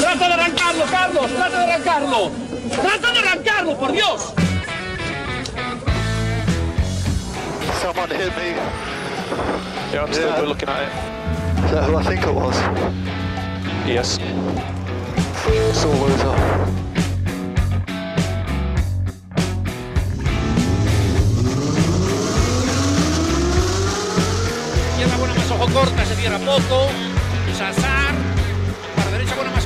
¡Trata de arrancarlo, Carlos! ¡Trata de arrancarlo! ¡Trata de arrancarlo, por Dios! Someone hit me. Yeah, I'm still Yeah. looking at it. Is that who I think it was? Yes. Sore loser. Izquierda buena más ojo corta, se cierra poco. Sasar.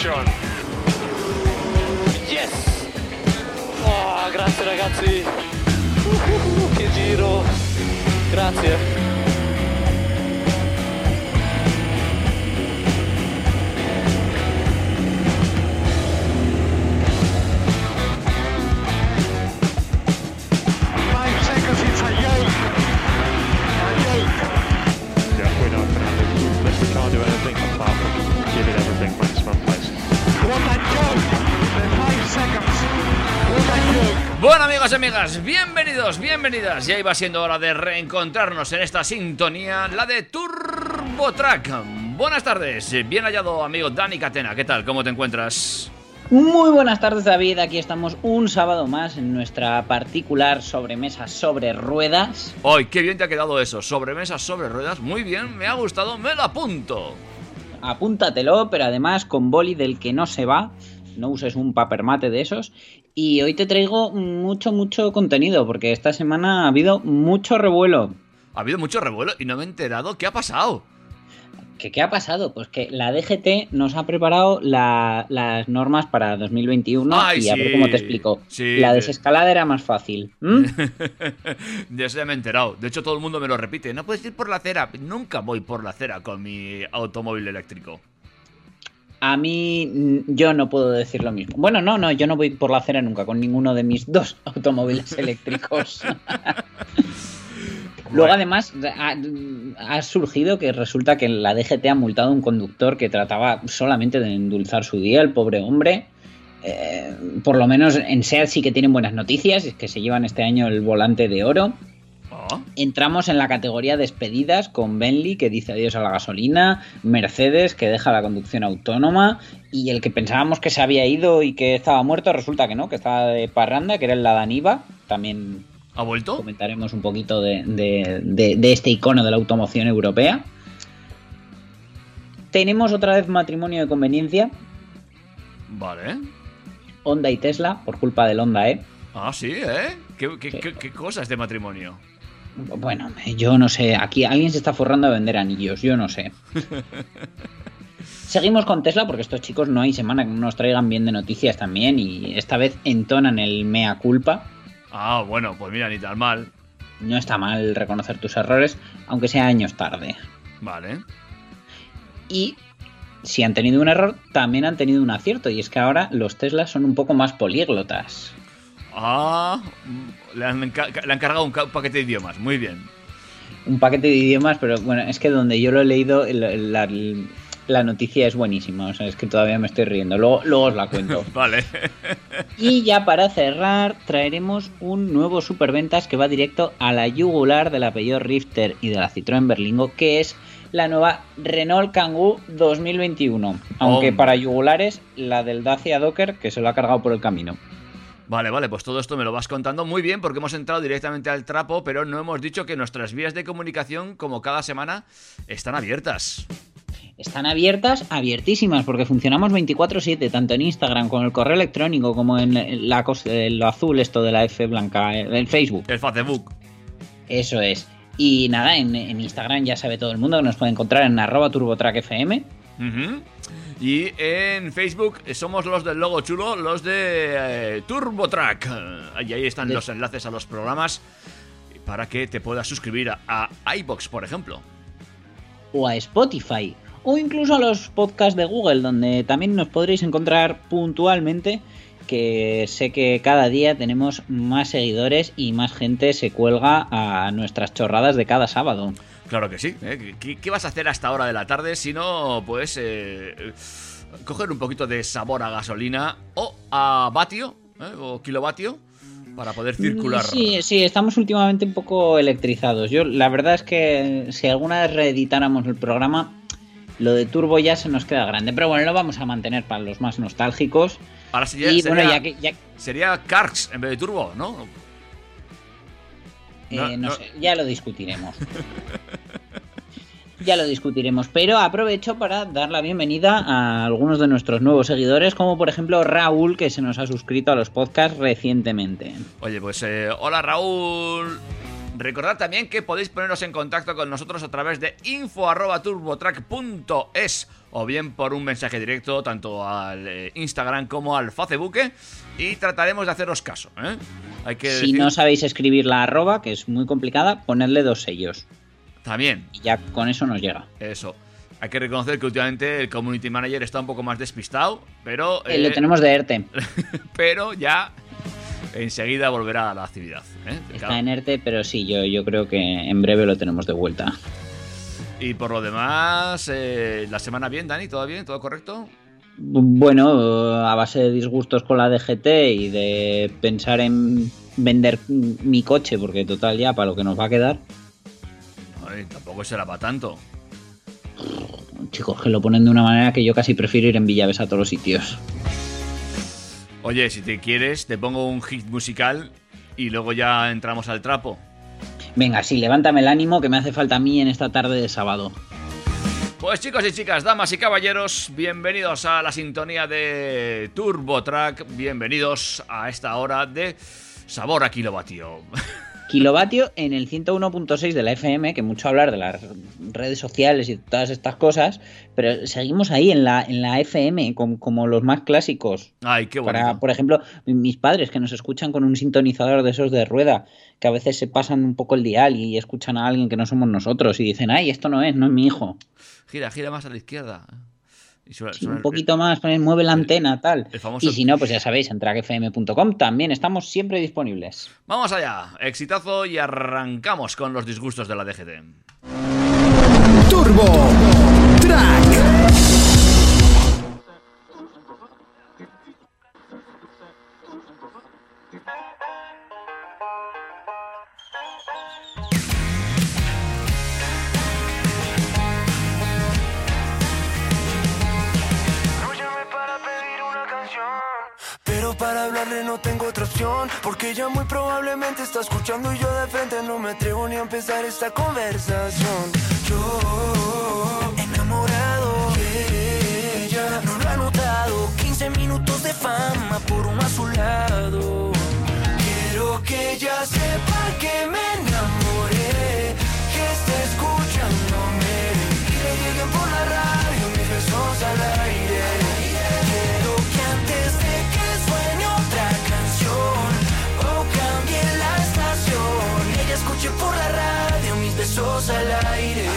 Pole position. Yes! Oh, grazie ragazzi! Uh, che giro! Grazie! Bueno amigos y amigas, bienvenidos, bienvenidas. Ya iba siendo hora de reencontrarnos en esta sintonía, la de Turbo Track. Buenas tardes, bien hallado amigo Dani Catena, ¿qué tal? ¿Cómo te encuentras? Muy buenas tardes David, aquí estamos un sábado más en nuestra particular sobremesa sobre ruedas. Hoy, qué bien te ha quedado eso, sobremesas sobre ruedas, muy bien, me ha gustado, me lo apunto. Apúntatelo, pero además con boli del que no se va, no uses un papermate de esos. Y hoy te traigo mucho, mucho contenido, porque esta semana ha habido mucho revuelo. Ha habido mucho revuelo y no me he enterado qué ha pasado. ¿Qué, qué ha pasado? Pues que la DGT nos ha preparado la- las normas para 2021 Ay, y a sí, ver cómo te explico. sí, la de- desescalada era más fácil. ¿m? de eso ya me he enterado. De hecho, todo el mundo me lo repite. No puedes ir por la acera. Nunca voy por la acera con mi automóvil eléctrico. A mí mm, yo no puedo decir lo mismo. Bueno, no, no, yo no voy por la acera nunca con ninguno de mis dos automóviles eléctricos. Luego Bueno. además ha, ha surgido que resulta que la DGT ha multado a un conductor que trataba solamente de endulzar su día, el pobre hombre. Eh, por lo menos en SEAT sí que tienen buenas noticias, es que se llevan este año el volante de oro. Oh, Entramos en la categoría despedidas con Bentley que dice adiós a la gasolina, Mercedes que deja la conducción autónoma y el que pensábamos que se había ido y que estaba muerto resulta que no, que estaba de parranda, que era el Ladaniva. También ¿Ha vuelto? comentaremos un poquito de, de- de- de este icono de la automoción europea. Tenemos otra vez matrimonio de conveniencia, Vale. Honda y Tesla, por culpa del Honda, ¿eh? Ah, sí, ¿eh? ¿Qué, qué, qué- qué cosas de matrimonio? Bueno, yo no sé, aquí alguien se está forrando a vender anillos, yo no sé. Seguimos con Tesla porque estos chicos no hay semana que no nos traigan bien de noticias también y esta vez entonan el mea culpa. Ah, bueno, pues mira, ni tan mal. No está mal reconocer tus errores, aunque sea años tarde. Vale. Y si han tenido un error, también han tenido un acierto y es que ahora los Teslas son un poco más políglotas. Ah, le han, enca- le han cargado un paquete de idiomas. Muy bien. Un paquete de idiomas, pero bueno, es que donde yo lo he leído, la, la noticia es buenísima, o sea, es que todavía me estoy riendo, luego, luego os la cuento. Vale. Y ya para cerrar, traeremos un nuevo superventas que va directo a la yugular del Peugeot Rifter y de la Citroën Berlingo, que es la nueva Renault Kangoo 2021. Aunque Hombre. para yugulares, la del Dacia Docker, que se lo ha cargado por el camino. Vale, vale, pues todo esto me lo vas contando muy bien porque hemos entrado directamente al trapo, pero no hemos dicho que nuestras vías de comunicación, como cada semana, están abiertas. Están abiertas, abiertísimas, porque funcionamos 24/7, tanto en Instagram con el correo electrónico como en la eh, lo azul, esto de la F blanca, eh, en Facebook. El Facebook. Eso es. Y nada, en, en Instagram ya sabe todo el mundo que nos puede encontrar en arroba turbotrackfm. Ujú. Y en Facebook somos los del logo chulo, los de eh, TurboTrack. Y ahí están los enlaces a los programas para que te puedas suscribir a, a iBox, por ejemplo. o a Spotify o incluso a los podcasts de Google, donde también nos podréis encontrar puntualmente, que sé que cada día tenemos más seguidores y más gente se cuelga a nuestras chorradas de cada sábado. Claro que sí. ¿eh? ¿Qué, qué vas a hacer a esta hora de la tarde si no, pues, eh, coger un poquito de sabor a gasolina o a vatio ¿eh? o kilovatio para poder circular? Sí, sí, estamos últimamente un poco electrizados. Yo, la verdad es que si alguna vez reeditáramos el programa, lo de turbo ya se nos queda grande. Pero bueno, lo vamos a mantener para los más nostálgicos. Ahora sería, Y sería, bueno, ya que- ya- sería Karks en vez de turbo, ¿no? Eh, No, no, no. sé, ya lo discutiremos. ya lo discutiremos. Pero aprovecho para dar la bienvenida a algunos de nuestros nuevos seguidores, como por ejemplo Raúl, que se nos ha suscrito a los podcasts recientemente. Oye, pues eh, hola Raúl. Recordad también que podéis poneros en contacto con nosotros a través de info.turbotrack.es o bien por un mensaje directo tanto al eh, Instagram como al Facebook y trataremos de haceros caso. ¿eh? Hay que Si decir no sabéis escribir la arroba, que es muy complicada, ponedle dos sellos. también Y ya con eso nos llega. eso. Hay que reconocer que últimamente el community manager está un poco más despistado, pero Eh, lo eh, tenemos de ERTE. pero ya enseguida volverá a la actividad. ¿eh? Está en ERTE, pero sí, yo, yo creo que en breve lo tenemos de vuelta. Y por lo demás, eh, la semana bien, Dani, ¿todo bien? ¿Todo correcto? Bueno, a base de disgustos con la DGT y de pensar en vender mi coche, porque total ya para lo que nos va a quedar, Ay, tampoco será para tanto. chicos, que lo ponen de una manera que yo casi prefiero ir en Villaves a todos los sitios. Oye, si te quieres, te pongo un hit musical y luego ya entramos al trapo. Venga, sí, levántame el ánimo que me hace falta a mí en esta tarde de sábado. Pues chicos y chicas, damas y caballeros, bienvenidos a la sintonía de Turbo Track, bienvenidos a esta hora de Sabor a Kilovatio. Kilovatio en el 101.6 de la FM, que mucho hablar de las redes sociales y todas estas cosas, pero seguimos ahí en la, en la FM com- como los más clásicos. Ay, qué bonito. Para, por ejemplo, mi- mis padres que nos escuchan con un sintonizador de esos de rueda, que a veces se pasan un poco el dial y escuchan a alguien que no somos nosotros y dicen, ay, esto no es, no es mi hijo. Gira, gira más a la izquierda. Y suena- Sí, suena un poquito más, poner, mueve la antena, tal. el famoso- Y si no, pues ya sabéis, en trackfm.com también estamos siempre disponibles. Vamos allá, exitazo y arrancamos con los disgustos de la DGT. Turbo Track. No tengo otra opción, porque ella muy probablemente está escuchando y yo de frente no me atrevo ni a empezar esta conversación. Yo enamorado de ella, no lo ha notado, 15 minutos de fama por un azulado. Quiero que ella sepa que me enamoré, que esté escuchándome y le lleguen por la radio mis besos al aire. Escuche por la radio mis besos al aire.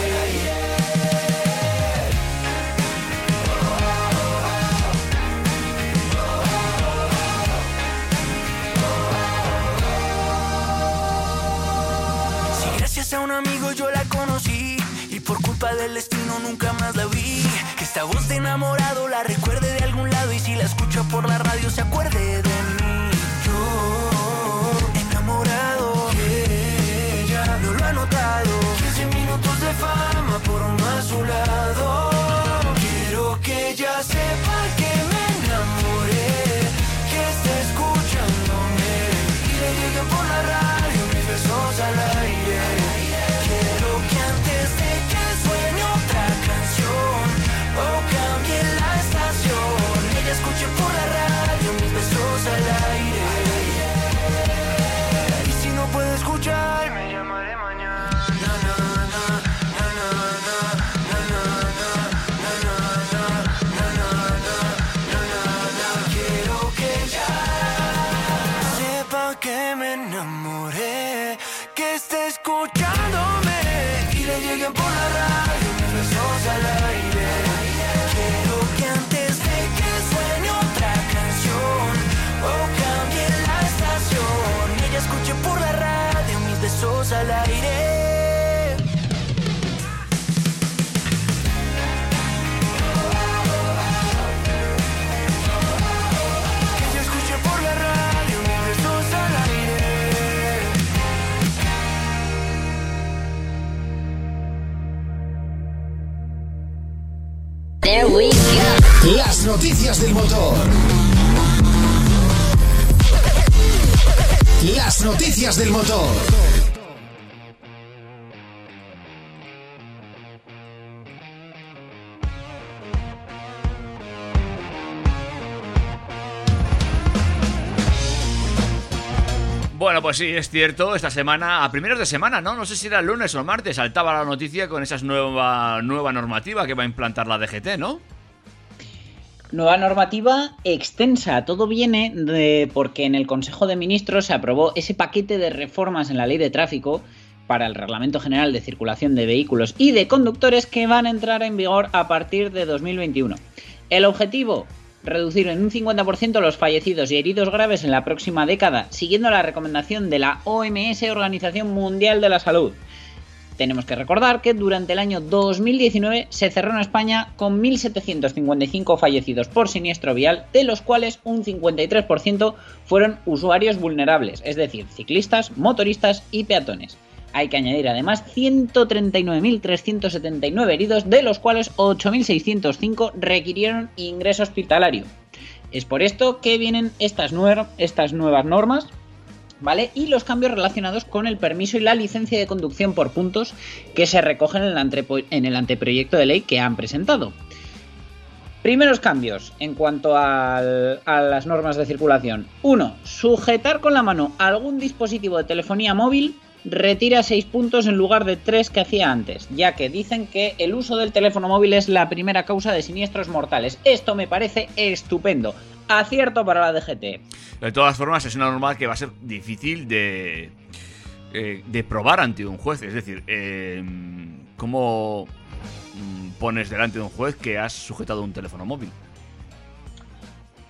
Si gracias a un amigo yo la conocí y por culpa del destino nunca más la vi. Que esta voz de enamorado la recuerde de algún lado y si la escucha por la radio se acuerde de Las noticias del motor. Las noticias del motor. Bueno, pues sí, es cierto, esta semana, a primeros de semana, ¿no? No sé si era el lunes o el martes, saltaba la noticia con esa nueva, nueva normativa que va a implantar la DGT, ¿no? Nueva normativa extensa. Todo viene de porque en el Consejo de Ministros se aprobó ese paquete de reformas en la ley de tráfico para el Reglamento General de Circulación de Vehículos y de Conductores que van a entrar en vigor a partir de 2021. El objetivo, reducir en un 50% los fallecidos y heridos graves en la próxima década, siguiendo la recomendación de la OMS, Organización Mundial de la Salud. Tenemos que recordar que durante el año 2019 se cerró en España con 1.755 fallecidos por siniestro vial, de los cuales un 53% fueron usuarios vulnerables, es decir, ciclistas, motoristas y peatones. Hay que añadir además 139.379 heridos, de los cuales 8.605 requirieron ingreso hospitalario. Es por esto que vienen estas, estas nuevas normas ¿vale? Y los cambios relacionados con el permiso y la licencia de conducción por puntos que se recogen en el, anteproyecto de ley que han presentado. Primeros cambios en cuanto a las normas de circulación. 1. Sujetar con la mano algún dispositivo de telefonía móvil retira 6 puntos en lugar de 3 que hacía antes, ya que dicen que el uso del teléfono móvil es la primera causa de siniestros mortales. Esto me parece estupendo. Acierto para la DGT. De todas formas, es una norma que va a ser difícil de, eh, de probar ante un juez. Es decir, eh, ¿cómo mm, pones delante de un juez que has sujetado un teléfono móvil?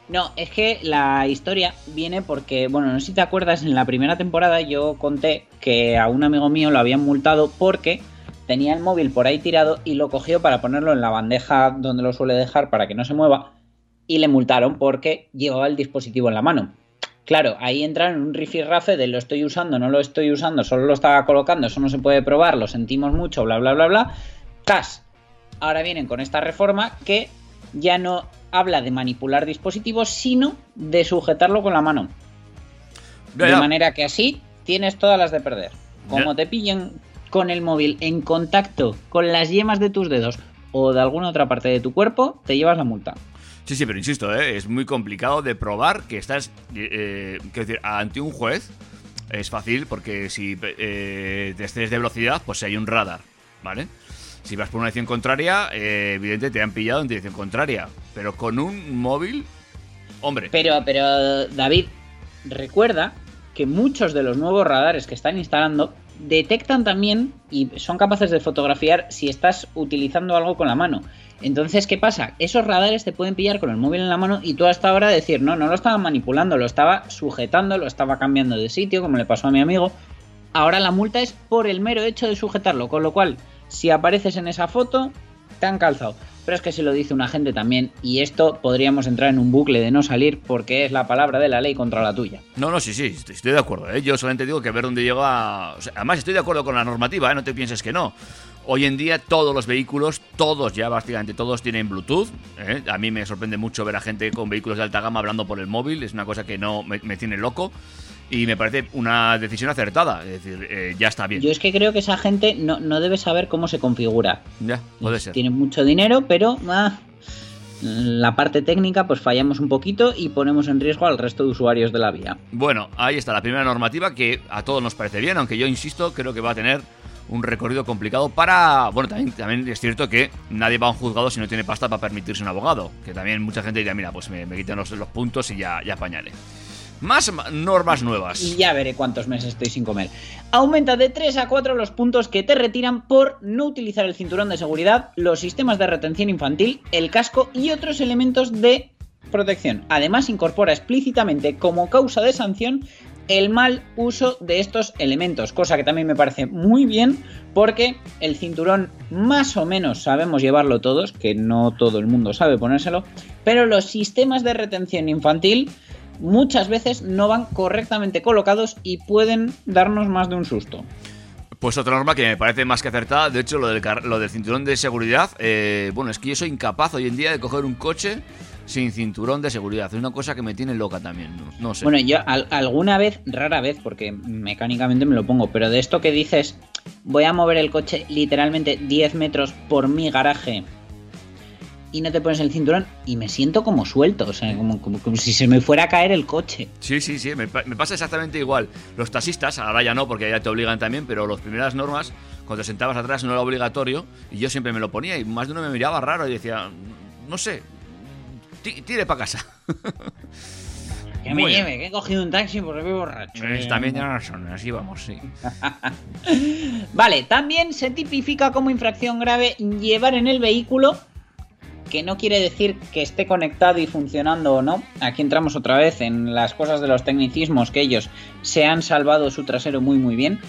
No, es que la historia viene porque, bueno, no sé si te acuerdas, en la primera temporada yo conté que a un amigo mío lo habían multado porque tenía el móvil por ahí tirado y lo cogió para ponerlo en la bandeja donde lo suele dejar para que no se mueva y le multaron porque llevaba el dispositivo en la mano. Claro, ahí entraron en un rifirrafe de lo estoy usando, no lo estoy usando, solo lo estaba colocando, eso no se puede probar, lo sentimos mucho, bla, bla, bla, bla. Cas. Ahora vienen con esta reforma que ya no habla de manipular dispositivos, sino de sujetarlo con la mano. De manera que así tienes todas las de perder. Como te pillen con el móvil en contacto con las yemas de tus dedos o de alguna otra parte de tu cuerpo, te llevas la multa. Sí, sí, pero insisto, ¿eh? es muy complicado de probar que estás, eh, quiero decir, ante un juez. Es fácil porque si eh, te excedes de velocidad, pues hay un radar, ¿vale? Si vas por una dirección contraria, eh, evidentemente te han pillado en dirección contraria. Pero con un móvil, hombre. Pero, pero, David, recuerda que muchos de los nuevos radares que están instalando detectan también y son capaces de fotografiar si estás utilizando algo con la mano. Entonces, ¿qué pasa? Esos radares te pueden pillar con el móvil en la mano y tú hasta ahora decir, no, no lo estaba manipulando, lo estaba sujetando, lo estaba cambiando de sitio, como le pasó a mi amigo. Ahora la multa es por el mero hecho de sujetarlo, con lo cual, si apareces en esa foto, te han calzado. Pero es que si lo dice un agente también, y esto podríamos entrar en un bucle de no salir porque es la palabra de la ley contra la tuya. No, no, sí, sí, estoy de acuerdo. ¿eh? Yo solamente digo que ver dónde llega. además, estoy de acuerdo con la normativa, ¿eh? no te pienses que no. Hoy en día todos los vehículos, todos ya básicamente todos tienen Bluetooth. ¿eh? A mí me sorprende mucho ver a gente con vehículos de alta gama hablando por el móvil. Es una cosa que no me, tiene loco. Y me parece una decisión acertada. Es decir, eh, ya está bien. Yo es que creo que esa gente no, debe saber cómo se configura. Ya, puede ser. Tiene mucho dinero, pero ah, la parte técnica pues fallamos un poquito y ponemos en riesgo al resto de usuarios de la vía. Bueno, ahí está la primera normativa que a todos nos parece bien, aunque yo insisto, creo que va a tener un recorrido complicado para... Bueno, también, también es cierto que nadie va a un juzgado si no tiene pasta para permitirse un abogado. Que también mucha gente dirá, mira, pues me, me quiten los, los, puntos y ya, ya pañale. Más normas nuevas. Ya veré cuántos meses estoy sin comer. Aumenta de 3 a 4 los puntos que te retiran por no utilizar el cinturón de seguridad, los sistemas de retención infantil, el casco y otros elementos de protección. Además, incorpora explícitamente como causa de sanción el mal uso de estos elementos, cosa que también me parece muy bien porque el cinturón más o menos sabemos llevarlo todos, que no todo el mundo sabe ponérselo, pero los sistemas de retención infantil muchas veces no van correctamente colocados y pueden darnos más de un susto. Pues otra norma que me parece más que acertada, de hecho lo del, cinturón de seguridad, eh, bueno, es que yo soy incapaz hoy en día de coger un coche sin cinturón de seguridad. Es una cosa que me tiene loca también, no, no sé. Bueno, yo al- alguna vez, rara vez, porque mecánicamente me lo pongo, pero de esto que dices, voy a mover el coche literalmente 10 metros por mi garaje y no te pones el cinturón y me siento como suelto, o sea, como, como- como si se me fuera a caer el coche. Sí, sí, sí, me, me pasa exactamente igual. Los taxistas, ahora ya no, porque ya te obligan también, pero las primeras normas, cuando te sentabas atrás no era obligatorio, y yo siempre me lo ponía, y más de uno me miraba raro y decía, no sé, tire para casa. Que Muy me bien. lleve, que he cogido un taxi porque voy borracho. Eh, También ya no son, así vamos, sí. Vale, también se tipifica como infracción grave llevar en el vehículo, que no quiere decir que esté conectado y funcionando o no. Aquí entramos otra vez en las cosas de los tecnicismos, que ellos se han salvado su trasero muy muy bien.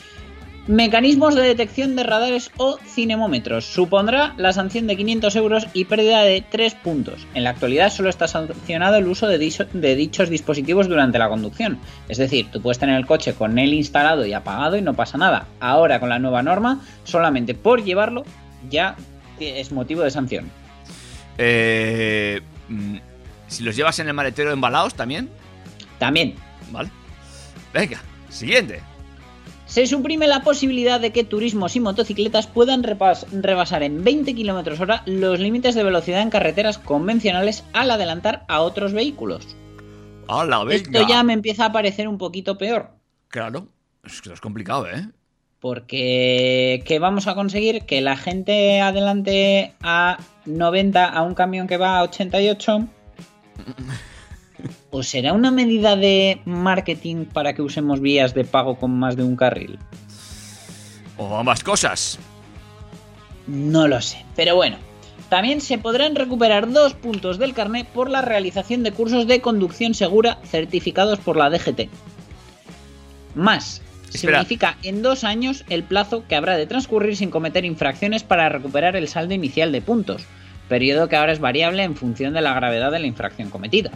Mecanismos de detección de radares o cinemómetros. Supondrá la sanción de 500 euros y pérdida de 3 puntos. En la actualidad solo está sancionado el uso de, dicho- de dichos dispositivos durante la conducción. Es decir, tú puedes tener el coche con él instalado y apagado y no pasa nada. Ahora con la nueva norma, solamente por llevarlo ya es motivo de sanción. Eh, mm, si los llevas en el maletero embalados también, También, ¿vale? Venga, siguiente. Se suprime la posibilidad de que turismos y motocicletas puedan rebasar en 20 km hora los límites de velocidad en carreteras convencionales al adelantar a otros vehículos. ¡Hala, venga! Esto ya me empieza a parecer un poquito peor. Claro, es que es complicado, ¿eh? Porque ¿qué vamos a conseguir? Que la gente adelante a 90 a un camión que va a 88. ¿O será una medida de marketing para que usemos vías de pago con más de un carril? O ambas cosas. No lo sé, pero bueno. También se podrán recuperar dos puntos del carnet por la realización de cursos de conducción segura certificados por la DGT. Más, Espera. significa en dos años el plazo que habrá de transcurrir sin cometer infracciones para recuperar el saldo inicial de puntos, periodo que ahora es variable en función de la gravedad de la infracción cometida.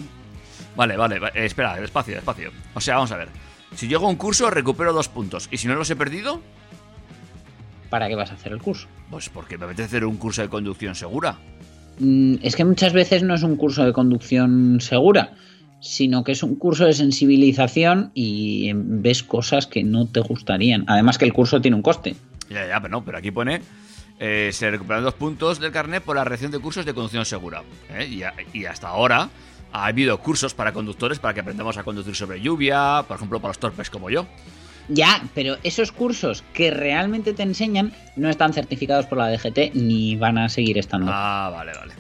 Vale, vale, va- eh, espera, despacio, despacio. O sea, vamos a ver. Si llego a un curso, recupero dos puntos. ¿Y si no los he perdido? ¿Para qué vas a hacer el curso? Pues porque me apetece hacer un curso de conducción segura. Mm, Es que muchas veces no es un curso de conducción segura, sino que es un curso de sensibilización y em, ves cosas que no te gustarían. Además que el curso tiene un coste. Ya, ya, pero no, pero aquí pone. eh, se recuperan dos puntos del carnet por la reacción de cursos de conducción segura. ¿eh? Y, a- y hasta ahora ha habido cursos para conductores para que aprendamos a conducir sobre lluvia, por ejemplo, para los torpes como yo. Ya, pero esos cursos que realmente te enseñan no están certificados por la DGT ni van a seguir estando. Ah, vale, vale.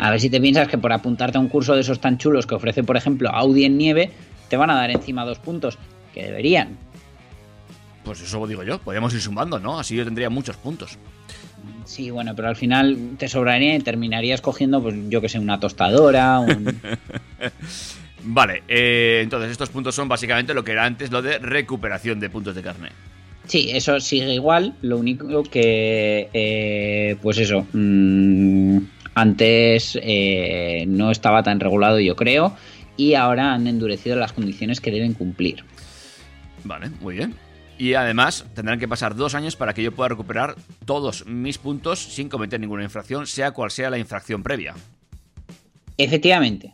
A ver si te piensas que por apuntarte a un curso de esos tan chulos que ofrece, por ejemplo, Audi en nieve, te van a dar encima dos puntos, que deberían. Pues eso digo yo. Podríamos ir sumando, ¿no? Así yo tendría muchos puntos. Sí, bueno, pero al final te sobraría y terminarías cogiendo, pues yo que sé, una tostadora, un... Vale, eh, entonces estos puntos son básicamente lo que era antes lo de recuperación de puntos de carnet. Sí, eso sigue igual, lo único que, eh, pues eso, mm, antes eh, no estaba tan regulado yo creo, y ahora han endurecido las condiciones que deben cumplir. Vale, muy bien. Y además tendrán que pasar dos años para que yo pueda recuperar todos mis puntos sin cometer ninguna infracción, sea cual sea la infracción previa. Efectivamente,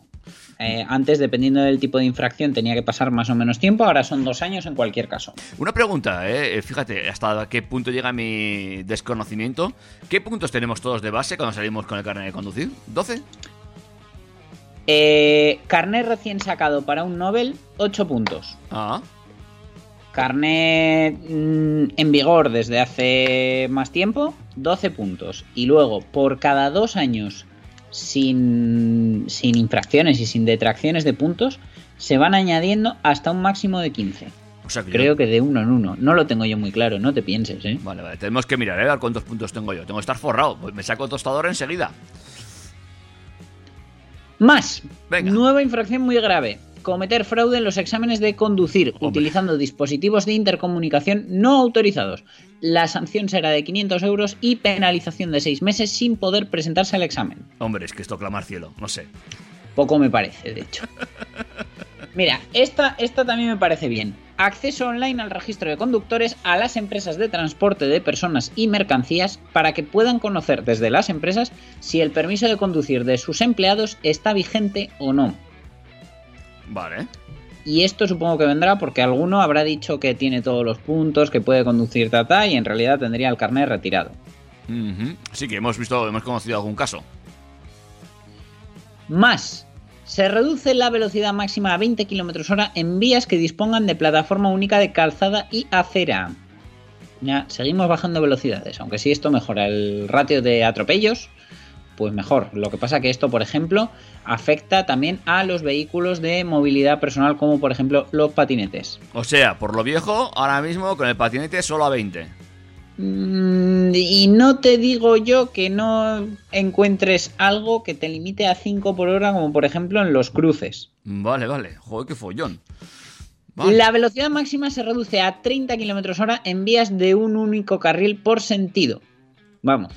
eh, antes dependiendo del tipo de infracción tenía que pasar más o menos tiempo, ahora son dos años en cualquier caso. Una pregunta, ¿eh? fíjate hasta qué punto llega mi desconocimiento. ¿Qué puntos tenemos todos de base cuando salimos con el carnet de conducir? ¿12? Eh, carnet recién sacado para un Nobel, 8 puntos. Ah, Carnet mm, en vigor desde hace más tiempo, 12 puntos. Y luego, por cada dos años sin, sin infracciones y sin detracciones de puntos, se van añadiendo hasta un máximo de 15. o sea que yo- Creo que de uno en uno. No lo tengo yo muy claro, no te pienses, ¿eh? Vale, vale, tenemos que mirar, ¿eh? A ver cuántos puntos tengo yo. Tengo que estar forrado, pues me saco tostador enseguida. Más, Venga. nueva infracción muy grave. Cometer fraude en los exámenes de conducir Hombre. utilizando dispositivos de intercomunicación no autorizados. La sanción será de 500 euros y penalización de 6 meses sin poder presentarse al examen. Hombre, es que esto clamar cielo, no sé. Poco me parece, de hecho. Mira, esta, esta también me parece bien. acceso online al registro de conductores a las empresas de transporte de personas y mercancías para que puedan conocer desde las empresas si el permiso de conducir de sus empleados está vigente o no. Vale. Y esto supongo que vendrá porque alguno habrá dicho que tiene todos los puntos, que puede conducir tata y en realidad tendría el carnet retirado. Ujú. Sí que hemos visto, hemos conocido algún caso. Más, se reduce la velocidad máxima a 20 km hora en vías que dispongan de plataforma única de calzada y acera. Ya, seguimos bajando velocidades, aunque si esto mejora el ratio de atropellos, pues mejor. Lo que pasa que esto, por ejemplo, afecta también a los vehículos de movilidad personal, como por ejemplo los patinetes. O sea, por lo viejo, ahora mismo con el patinete solo a 20. Mm, Y no te digo yo que no encuentres algo que te limite a 5 por hora, como por ejemplo en los cruces. Vale, vale. Joder, qué follón. Vale. La velocidad máxima se reduce a 30 km hora en vías de un único carril por sentido. Vamos,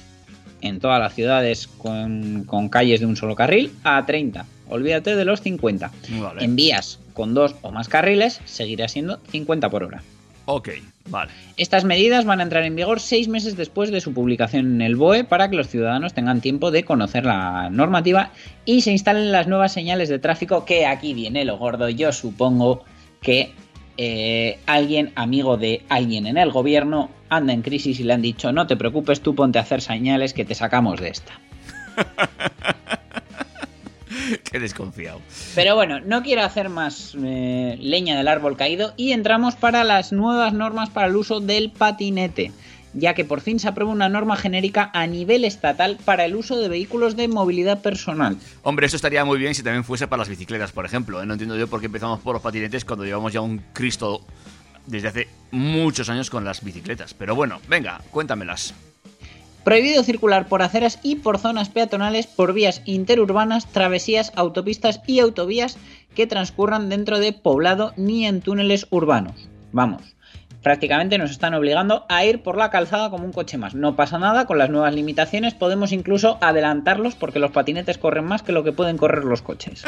en todas las ciudades con, con calles de un solo carril, a 30. Olvídate de los 50. Vale. En vías con dos o más carriles, seguirá siendo 50 por hora. Ok, vale. Estas medidas van a entrar en vigor seis meses después de su publicación en el BOE para que los ciudadanos tengan tiempo de conocer la normativa y se instalen las nuevas señales de tráfico que aquí viene lo gordo. Yo supongo que eh, alguien, amigo de alguien en el gobierno, anda en crisis y le han dicho no te preocupes, tú ponte a hacer señales que te sacamos de esta. Qué desconfiado. Pero bueno, no quiero hacer más eh, leña del árbol caído y entramos para las nuevas normas para el uso del patinete, ya que por fin se aprueba una norma genérica a nivel estatal para el uso de vehículos de movilidad personal. Hombre, eso estaría muy bien si también fuese para las bicicletas, por ejemplo. ¿eh? No entiendo yo por qué empezamos por los patinetes cuando llevamos ya un Cristo desde hace muchos años con las bicicletas. Pero bueno, venga, cuéntamelas. Prohibido circular por aceras y por zonas peatonales, por vías interurbanas, travesías, autopistas y autovías que transcurran dentro de poblado ni en túneles urbanos. Vamos, prácticamente nos están obligando a ir por la calzada como un coche más. No pasa nada, con las nuevas limitaciones podemos incluso adelantarlos porque los patinetes corren más que lo que pueden correr los coches.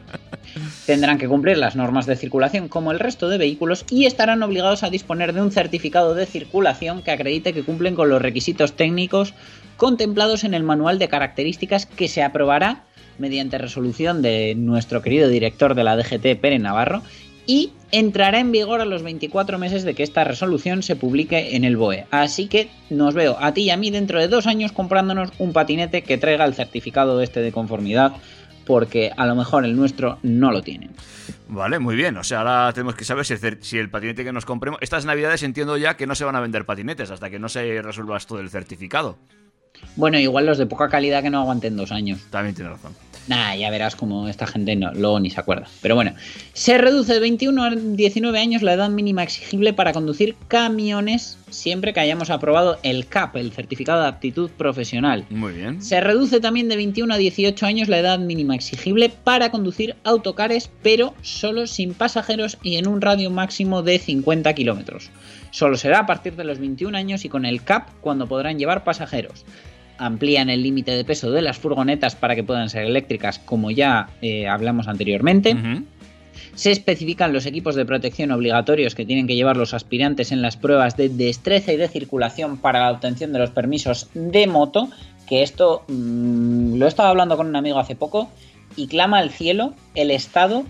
Tendrán que cumplir las normas de circulación como el resto de vehículos y estarán obligados a disponer de un certificado de circulación que acredite que cumplen con los requisitos técnicos contemplados en el manual de características que se aprobará mediante resolución de nuestro querido director de la DGT, Pere Navarro, y entrará en vigor a los 24 meses de que esta resolución se publique en el BOE. Así que nos veo a ti y a mí dentro de dos años comprándonos un patinete que traiga el certificado este de conformidad porque a lo mejor el nuestro no lo tiene. Vale, muy bien. O sea, ahora tenemos que saber si el, cer- si el patinete que nos compremos. Estas navidades entiendo ya que no se van a vender patinetes hasta que no se resuelva esto del certificado. Bueno, igual los de poca calidad que no aguanten dos años. También tiene razón. Nah, ya verás como esta gente no, luego ni se acuerda. Pero bueno, se reduce de 21 a 19 años la edad mínima exigible para conducir camiones siempre que hayamos aprobado el CAP, el Certificado de Aptitud Profesional. Muy bien. Se reduce también de 21 a 18 años la edad mínima exigible para conducir autocares, pero solo sin pasajeros y en un radio máximo de 50 kilómetros. Solo será a partir de los 21 años y con el CAP cuando podrán llevar pasajeros. Amplían el límite de peso de las furgonetas para que puedan ser eléctricas, como ya eh, hablamos anteriormente. Se especifican los equipos de protección obligatorios que tienen que llevar los aspirantes en las pruebas de destreza y de circulación para la obtención de los permisos de moto. Que esto mm, lo he estado hablando con un amigo hace poco y clama al cielo el estado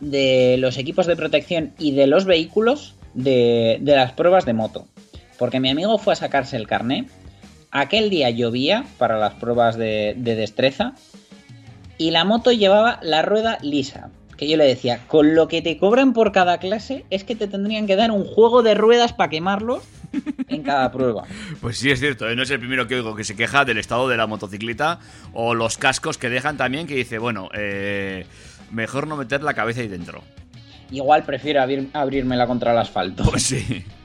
de los equipos de protección y de los vehículos de, de las pruebas de moto. Porque mi amigo fue a sacarse el carné. Aquel día llovía para las pruebas de, de destreza y la moto llevaba la rueda lisa. Que yo le decía, con lo que te cobran por cada clase es que te tendrían que dar un juego de ruedas para quemarlos en cada prueba. Pues sí, es cierto, ¿eh? no es el primero que oigo que se queja del estado de la motocicleta o los cascos que dejan también que dice, bueno, eh, mejor no meter la cabeza ahí dentro. Igual prefiero abrir- abrírmela contra el asfalto. Pues sí.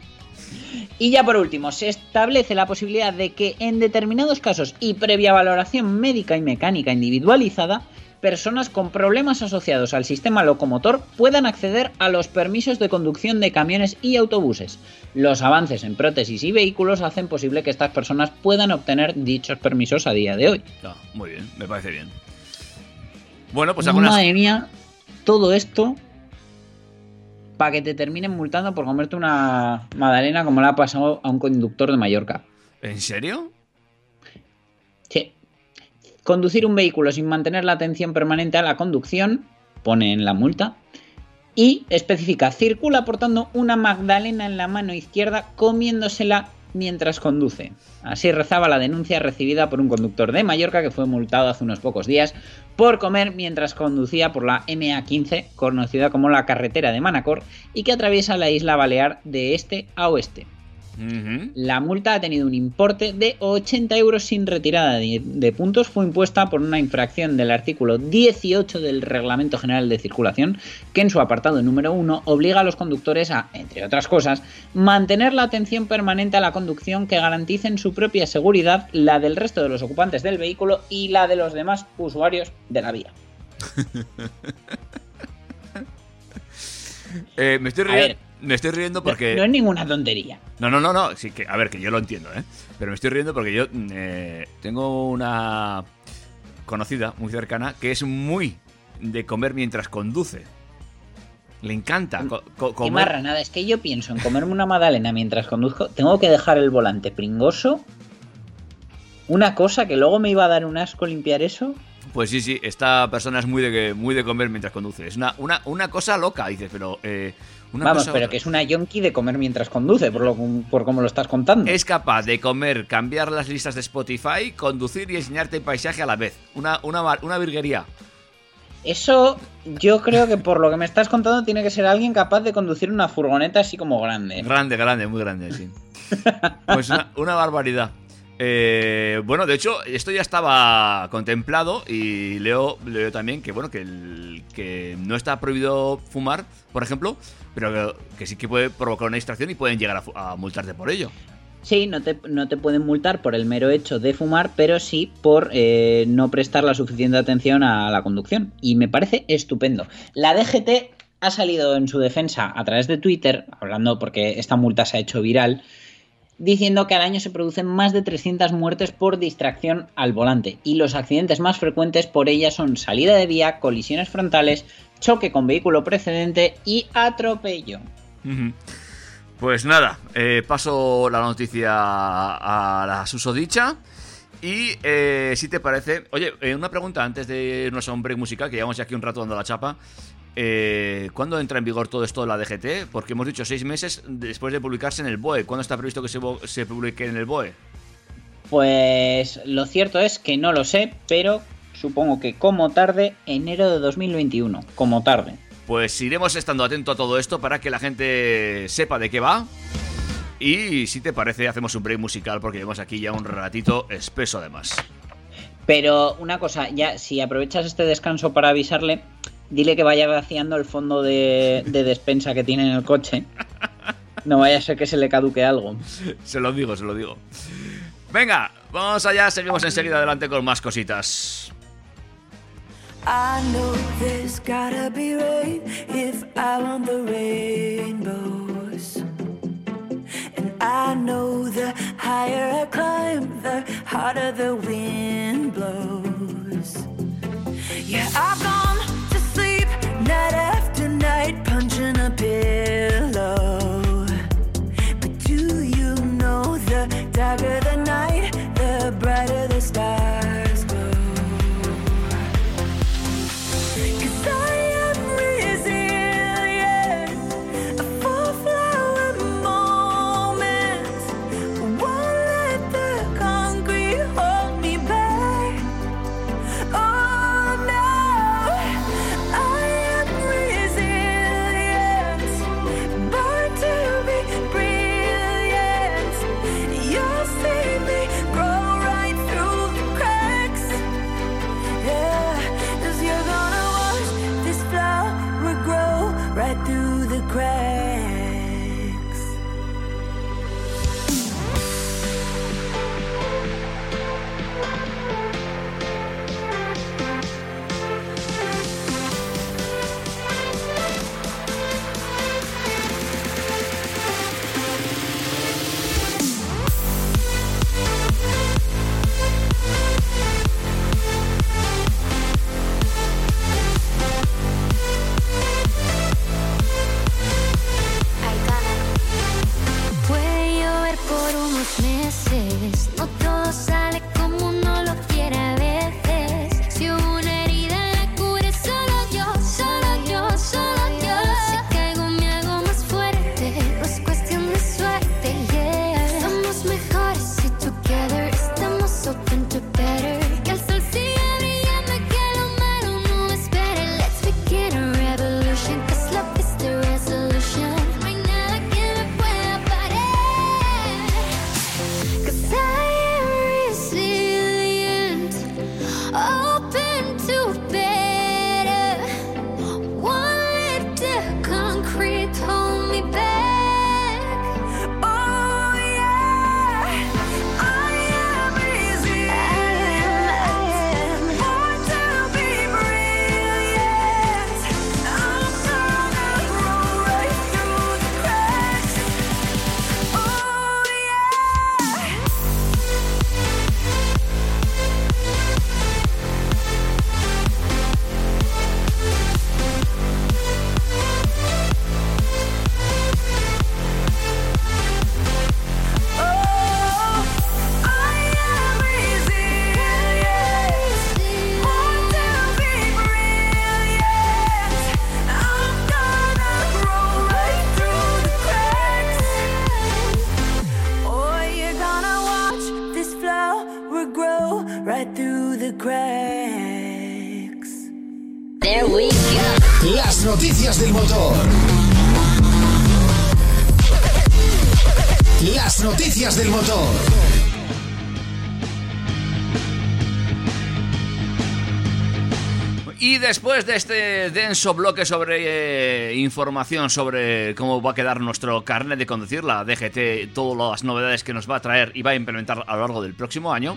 Y ya por último, se establece la posibilidad de que en determinados casos y previa valoración médica y mecánica individualizada, personas con problemas asociados al sistema locomotor puedan acceder a los permisos de conducción de camiones y autobuses. Los avances en prótesis y vehículos hacen posible que estas personas puedan obtener dichos permisos a día de hoy. No, muy bien, me parece bien. Bueno, pues algunas... Madre mía, todo esto para que te terminen multando por comerte una magdalena como le ha pasado a un conductor de Mallorca. ¿En serio? Sí. Conducir un vehículo sin mantener la atención permanente a la conducción, pone en la multa, y especifica, circula portando una magdalena en la mano izquierda comiéndosela mientras conduce. Así rezaba la denuncia recibida por un conductor de Mallorca que fue multado hace unos pocos días por comer mientras conducía por la MA15, conocida como la carretera de Manacor, y que atraviesa la isla Balear de este a oeste. La multa ha tenido un importe de 80 euros sin retirada de, de puntos. Fue impuesta por una infracción del artículo 18 del Reglamento General de Circulación, que en su apartado número 1 obliga a los conductores a, entre otras cosas, mantener la atención permanente a la conducción que garanticen su propia seguridad, la del resto de los ocupantes del vehículo y la de los demás usuarios de la vía. Eh, me, estoy riendo, me estoy riendo porque... No es ninguna tontería. No, no, no, no. Sí, que, a ver, que yo lo entiendo, ¿eh? Pero me estoy riendo porque yo eh, tengo una conocida muy cercana que es muy de comer mientras conduce. Le encanta co- co- Qué comer. marranada, es que yo pienso en comerme una magdalena mientras conduzco. Tengo que dejar el volante pringoso. Una cosa que luego me iba a dar un asco limpiar eso. Pues sí, sí, esta persona es muy de, muy de comer mientras conduce. Es una, una, una cosa loca, dices, pero. eh, una Vamos, cosa pero otra. que es una yonki de comer mientras conduce, por, lo, por como lo estás contando. Es capaz de comer, cambiar las listas de Spotify, conducir y enseñarte el paisaje a la vez. Una, una, una virguería. Eso yo creo que por lo que me estás contando tiene que ser alguien capaz de conducir una furgoneta así como grande. Grande, grande, muy grande, sí. Pues una, una barbaridad. Eh, bueno, de hecho, esto ya estaba contemplado y leo, leo también que, bueno, que, el- que no está prohibido fumar, por ejemplo, pero que, sí que puede provocar una distracción y pueden llegar a multarte por ello. Sí, no te, no te pueden multar por el mero hecho de fumar, pero sí por eh, no prestar la suficiente atención a la conducción. Y me parece estupendo. La DGT ha salido en su defensa a través de Twitter, hablando porque esta multa se ha hecho viral, diciendo que al año se producen más de 300 muertes por distracción al volante. Y los accidentes más frecuentes por ella son salida de vía, colisiones frontales, choque con vehículo precedente y atropello. Pues nada, eh, paso la noticia a la susodicha. Y eh, si te parece. Oye, eh, una pregunta antes de irnos a un break musical, que llevamos ya aquí un rato dando la chapa. Eh, ¿Cuándo entra en vigor todo esto de la DGT? Porque hemos dicho seis meses después de publicarse en el BOE. ¿Cuándo está previsto que se, se publique en el BOE? Pues lo cierto es que no lo sé, pero supongo que como tarde, enero de 2021, como tarde. Pues iremos estando atento a todo esto para que la gente sepa de qué va. Y si te parece, hacemos un break musical porque llevamos aquí ya un ratito espeso además. Pero una cosa, ya si aprovechas este descanso para avisarle, dile que vaya vaciando el fondo de, de despensa que tiene en el coche. No vaya a ser que se le caduque algo. Se lo digo, se lo digo. Venga, vamos allá, seguimos enseguida adelante con más cositas. I know there's gotta be rain if I want the rainbows. And I know the higher I climb, the harder the wind blows. Yeah, I've gone night after night, punching a pillow. But do you know the darker the este denso bloque sobre eh, información sobre cómo va a quedar nuestro carnet de conducir, la DGT, todas las novedades que nos va a traer y va a implementar a lo largo del próximo año,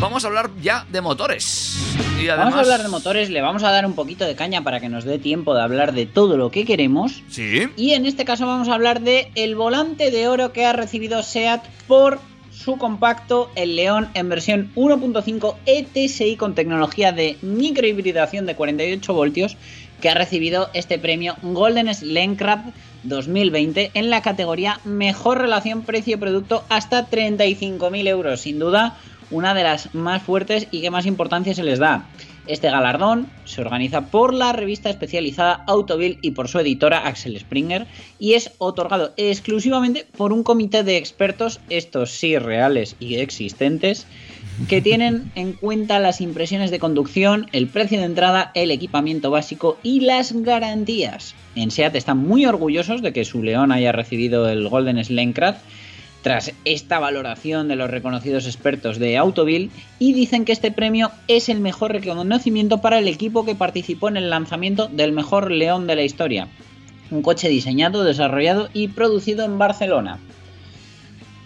vamos a hablar ya de motores. Y además, Vamos a hablar de motores, le vamos a dar un poquito de caña para que nos dé tiempo de hablar de todo lo que queremos. Sí. Y en este caso vamos a hablar de el volante de oro que ha recibido SEAT por su compacto, el León en versión 1.5 ETSI con tecnología de microhibridación de 48 voltios, que ha recibido este premio Golden Slencraft 2020 en la categoría Mejor Relación Precio-Producto hasta 35.000 euros. Sin duda, una de las más fuertes y que más importancia se les da. Este galardón se organiza por la revista especializada Autoville y por su editora Axel Springer y es otorgado exclusivamente por un comité de expertos, estos sí reales y existentes, que tienen en cuenta las impresiones de conducción, el precio de entrada, el equipamiento básico y las garantías. En SEAT están muy orgullosos de que su león haya recibido el Golden Slencraft tras esta valoración de los reconocidos expertos de Autoville y dicen que este premio es el mejor reconocimiento para el equipo que participó en el lanzamiento del mejor León de la historia. Un coche diseñado, desarrollado y producido en Barcelona.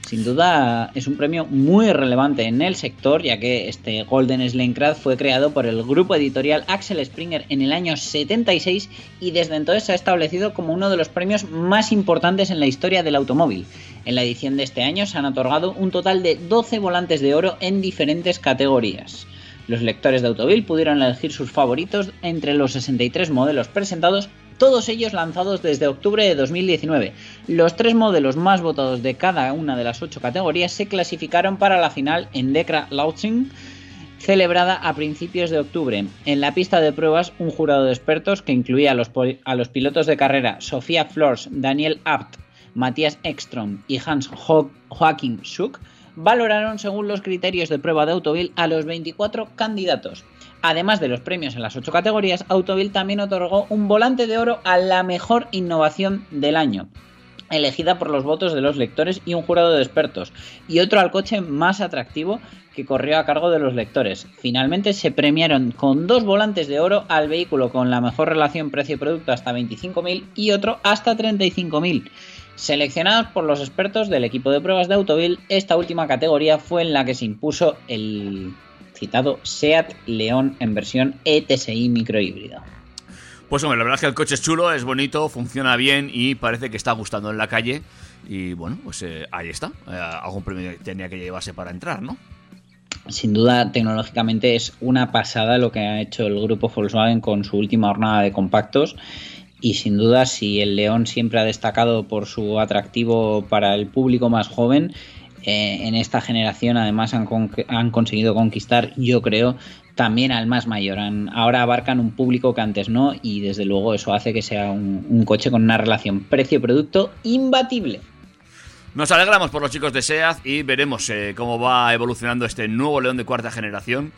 Sin duda es un premio muy relevante en el sector, ya que este Golden Slencraft fue creado por el grupo editorial Axel Springer en el año 76 y desde entonces se ha establecido como uno de los premios más importantes en la historia del automóvil. En la edición de este año se han otorgado un total de 12 volantes de oro en diferentes categorías. Los lectores de Autoville pudieron elegir sus favoritos entre los 63 modelos presentados todos ellos lanzados desde octubre de 2019. Los tres modelos más votados de cada una de las ocho categorías se clasificaron para la final en Decra Lautzing, celebrada a principios de octubre. En la pista de pruebas, un jurado de expertos que incluía a los, pilotos de carrera Sofía Flors, Daniel Abt, Matías Ekstrom y Hans Ho Joachim Schuck valoraron según los criterios de prueba de Autoville a los 24 candidatos. Además de los premios en las 8 categorías, Autoville también otorgó un volante de oro a la mejor innovación del año, elegida por los votos de los lectores y un jurado de expertos, y otro al coche más atractivo que corrió a cargo de los lectores. Finalmente se premiaron con dos volantes de oro al vehículo con la mejor relación precio-producto hasta 25.000 y otro hasta 35.000. Seleccionados por los expertos del equipo de pruebas de Autoville, esta última categoría fue en la que se impuso el citado SEAT León en versión ETSI microhíbrido. Pues hombre, la verdad es que el coche es chulo, es bonito, funciona bien y parece que está gustando en la calle. Y bueno, pues eh, ahí está. Eh, algún premio tenía que llevarse para entrar, ¿no? Sin duda, tecnológicamente es una pasada lo que ha hecho el grupo Volkswagen con su última jornada de compactos. Y sin duda, si el León siempre ha destacado por su atractivo para el público más joven, eh, en esta generación además han, con han, conseguido conquistar, yo creo, también al más mayor. Ahora abarcan un público que antes no y desde luego eso hace que sea un, un coche con una relación precio-producto imbatible. Nos alegramos por los chicos de SEAT y veremos eh, cómo va evolucionando este nuevo León de cuarta generación.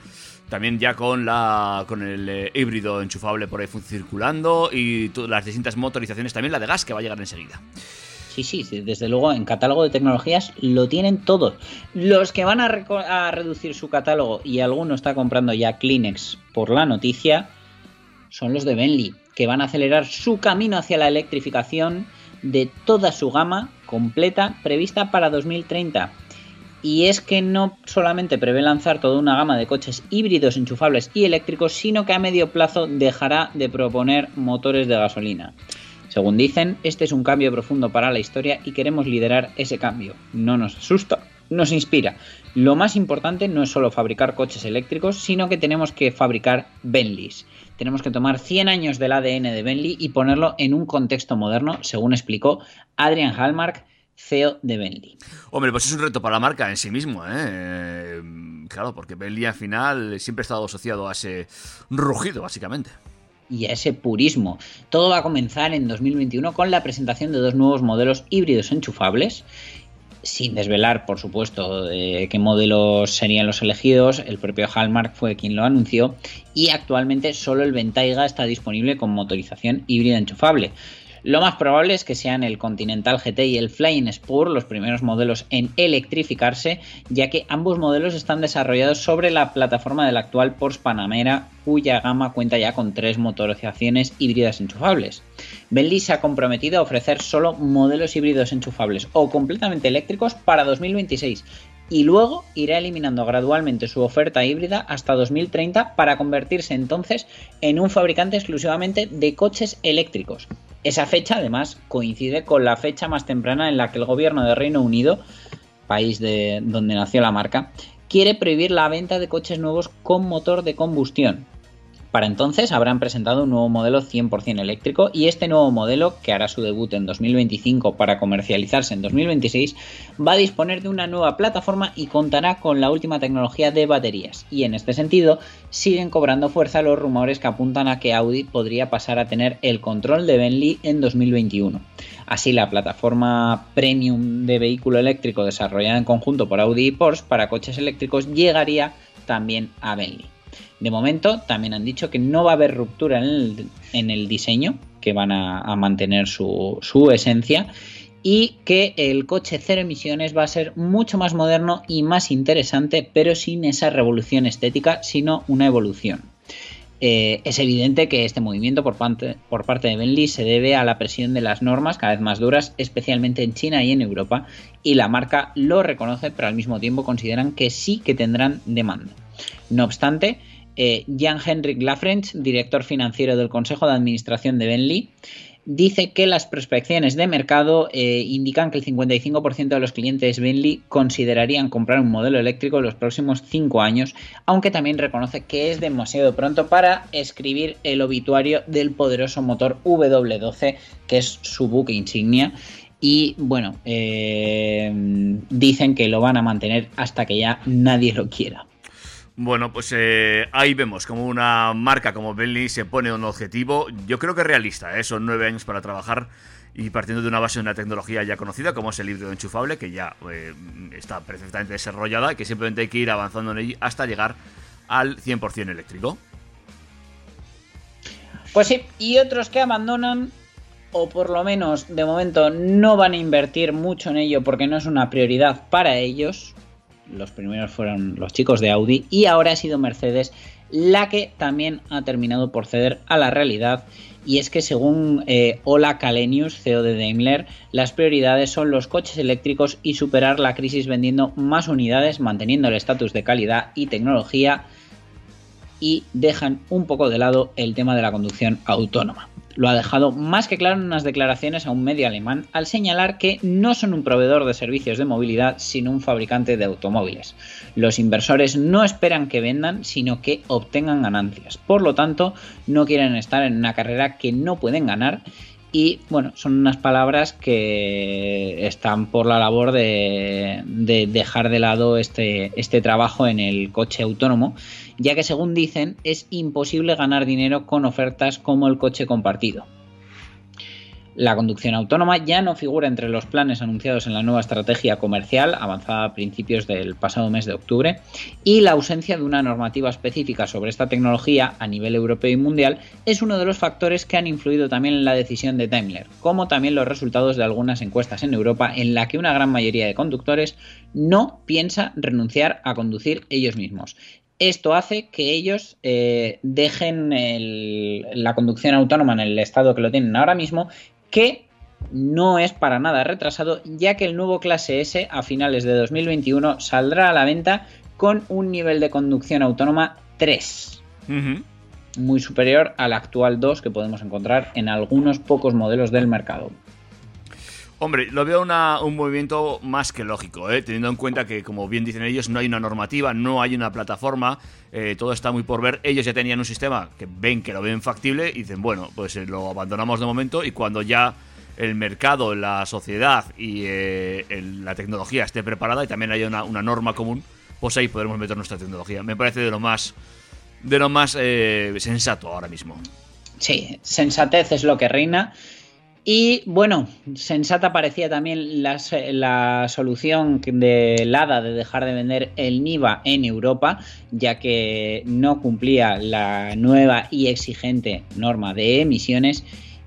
También ya con la con el eh, híbrido enchufable por ahí circulando y las distintas motorizaciones, también la de gas que va a llegar enseguida. Sí, sí, desde luego en catálogo de tecnologías lo tienen todos. Los que van a, reducir su catálogo y alguno está comprando ya Kleenex por la noticia son los de Bentley, que van a acelerar su camino hacia la electrificación de toda su gama completa prevista para 2030. Y es que no solamente prevé lanzar toda una gama de coches híbridos enchufables y eléctricos, sino que a medio plazo dejará de proponer motores de gasolina. Según dicen, este es un cambio profundo para la historia y queremos liderar ese cambio. No nos asusta, nos inspira. Lo más importante no es solo fabricar coches eléctricos, sino que tenemos que fabricar Bentleys. Tenemos que tomar 100 años del ADN de Bentley y ponerlo en un contexto moderno, según explicó Adrian Hallmark, CEO de Bentley. Hombre, pues es un reto para la marca en sí mismo, ¿eh? Claro, porque Bentley al final siempre ha estado asociado a ese rugido, básicamente y a ese purismo. Todo va a comenzar en 2021 con la presentación de dos nuevos modelos híbridos enchufables. sin desvelar, por supuesto, qué modelos serían los elegidos. El propio Hallmark fue quien lo anunció y actualmente solo el Ventaiga está disponible con motorización híbrida enchufable. Lo más probable es que sean el Continental GT y el Flying Spur los primeros modelos en electrificarse, ya que ambos modelos están desarrollados sobre la plataforma del actual Porsche Panamera, cuya gama cuenta ya con tres motorizaciones híbridas enchufables. Bentley se ha comprometido a ofrecer solo modelos híbridos enchufables o completamente eléctricos para 2026 y luego irá eliminando gradualmente su oferta híbrida hasta 2030 para convertirse entonces en un fabricante exclusivamente de coches eléctricos. Esa fecha, además, coincide con la fecha más temprana en la que el gobierno de Reino Unido, país de donde nació la marca, quiere prohibir la venta de coches nuevos con motor de combustión. Para entonces habrán presentado un nuevo modelo 100% eléctrico y este nuevo modelo, que hará su debut en 2025 para comercializarse en 2026, va a disponer de una nueva plataforma y contará con la última tecnología de baterías. Y en este sentido, siguen cobrando fuerza los rumores que apuntan a que Audi podría pasar a tener el control de Bentley en 2021. Así, la plataforma premium de vehículo eléctrico desarrollada en conjunto por Audi y Porsche para coches eléctricos llegaría también a Bentley. De momento, también han dicho que no va a haber ruptura en el, diseño, que van a, mantener su, esencia y que el coche cero emisiones va a ser mucho más moderno y más interesante, pero sin esa revolución estética, sino una evolución. Eh, es evidente que este movimiento por parte, por parte de Bentley se debe a la presión de las normas cada vez más duras, especialmente en China y en Europa, y la marca lo reconoce, pero al mismo tiempo consideran que sí que tendrán demanda. No obstante, eh, Jean-Henrik Lafrench, director financiero del Consejo de Administración de Bentley, dice que las prospecciones de mercado eh, indican que el 55% de los clientes Bentley considerarían comprar un modelo eléctrico en los próximos 5 años, aunque también reconoce que es demasiado pronto para escribir el obituario del poderoso motor W12, que es su buque insignia. Y bueno, eh, dicen que lo van a mantener hasta que ya nadie lo quiera. Bueno, pues eh, ahí vemos como una marca como Bentley se pone un objetivo, yo creo que realista, ¿eh? son nueve años para trabajar y partiendo de una base de una tecnología ya conocida como es el híbrido enchufable, que ya eh, está perfectamente desarrollada y que simplemente hay que ir avanzando en ella hasta llegar al 100% eléctrico. Pues sí, y otros que abandonan o por lo menos de momento no van a invertir mucho en ello porque no es una prioridad para ellos, los primeros fueron los chicos de Audi y ahora ha sido Mercedes la que también ha terminado por ceder a la realidad. Y es que según eh, Ola Kalenius, CEO de Daimler, las prioridades son los coches eléctricos y superar la crisis vendiendo más unidades, manteniendo el estatus de calidad y tecnología y dejan un poco de lado el tema de la conducción autónoma lo ha dejado más que claro en unas declaraciones a un medio alemán al señalar que no son un proveedor de servicios de movilidad, sino un fabricante de automóviles. Los inversores no esperan que vendan, sino que obtengan ganancias. Por lo tanto, no quieren estar en una carrera que no pueden ganar y bueno, son unas palabras que están por la labor de, dejar de lado este, este trabajo en el coche autónomo ya que según dicen es imposible ganar dinero con ofertas como el coche compartido. La conducción autónoma ya no figura entre los planes anunciados en la nueva estrategia comercial avanzada a principios del pasado mes de octubre y la ausencia de una normativa específica sobre esta tecnología a nivel europeo y mundial es uno de los factores que han influido también en la decisión de Daimler, como también los resultados de algunas encuestas en Europa en la que una gran mayoría de conductores no piensa renunciar a conducir ellos mismos. Esto hace que ellos eh, dejen la conducción autónoma en el estado que lo tienen ahora mismo, que no es para nada retrasado, ya que el nuevo clase S a finales de 2021 saldrá a la venta con un nivel de conducción autónoma 3. Muy superior al actual 2 que podemos encontrar en algunos pocos modelos del mercado. Hombre, lo veo un movimiento más que lógico, ¿eh? teniendo en cuenta que, como bien dicen ellos, no hay una normativa, no hay una plataforma, eh, todo está muy por ver. Ellos ya tenían un sistema que ven que lo ven factible y dicen, bueno, pues eh, lo abandonamos de momento y cuando ya el mercado, la sociedad y la tecnología esté preparada y también haya una, norma común, pues ahí podremos meter nuestra tecnología. Me parece de lo más, de lo más sensato ahora mismo. Sí, sensatez es lo que reina Y bueno, sensata parecía también la, solución de Lada de dejar de vender el Niva en Europa, ya que no cumplía la nueva y exigente norma de emisiones.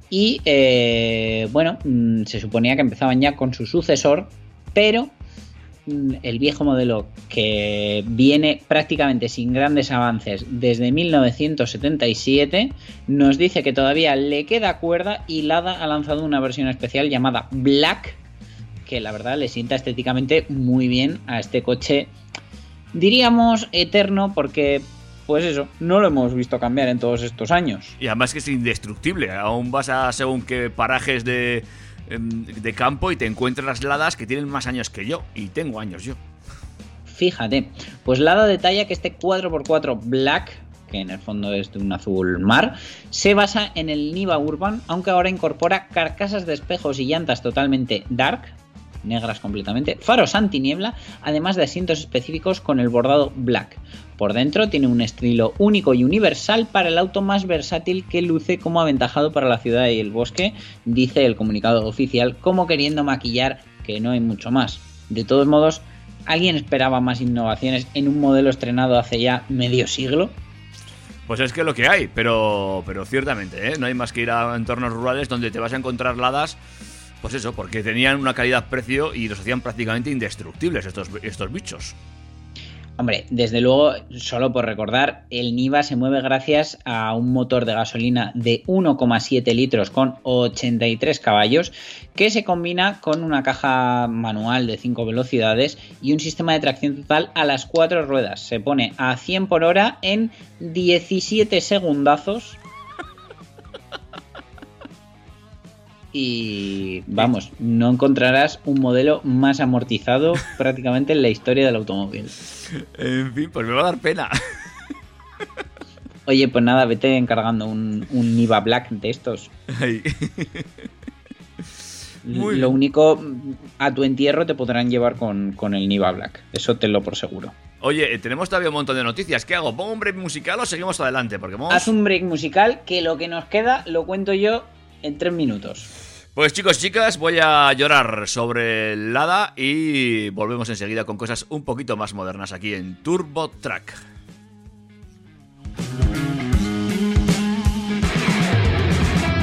Y eh, bueno, mm, se suponía que empezaban ya con su sucesor, pero el viejo modelo que viene prácticamente sin grandes avances desde 1977 nos dice que todavía le queda cuerda y Lada ha lanzado una versión especial llamada Black que la verdad le sienta estéticamente muy bien a este coche diríamos eterno porque pues eso, no lo hemos visto cambiar en todos estos años. Y además que es indestructible, aún vas a según qué parajes de, de campo y te encuentras ladas que tienen más años que yo, y tengo años yo. Fíjate, pues Lada detalla que este 4x4 Black, que en el fondo es de un azul mar, se basa en el Niva Urban, aunque ahora incorpora carcasas de espejos y llantas totalmente dark, negras completamente, faros antiniebla, además de asientos específicos con el bordado black. Por dentro tiene un estilo único y universal para el auto más versátil que luce como aventajado para la ciudad y el bosque, dice el comunicado oficial, como queriendo maquillar que no hay mucho más. De todos modos, ¿alguien esperaba más innovaciones en un modelo estrenado hace ya medio siglo? Pues es que lo que hay, pero, pero ciertamente, ¿eh? no hay más que ir a entornos rurales donde te vas a encontrar ladas pues eso, porque tenían una calidad-precio y los hacían prácticamente indestructibles estos, estos bichos. Hombre, desde luego, solo por recordar, el Niva se mueve gracias a un motor de gasolina de 1,7 litros con 83 caballos que se combina con una caja manual de 5 velocidades y un sistema de tracción total a las 4 ruedas. Se pone a 100 por hora en 17 segundazos y vamos, no encontrarás un modelo más amortizado prácticamente en la historia del automóvil. En fin, pues me va a dar pena. Oye, pues nada, vete encargando un, un Niva Black de estos. lo único, a tu entierro te podrán llevar con, con el Niva Black. Eso te lo por seguro. Oye, eh, tenemos todavía un montón de noticias. ¿Qué hago? ¿Pongo un break musical o seguimos adelante? Porque Haz un break musical que lo que nos queda lo cuento yo en tres minutos. Pues chicos, chicas, voy a llorar sobre el Lada y volvemos enseguida con cosas un poquito más modernas aquí en Turbo Track.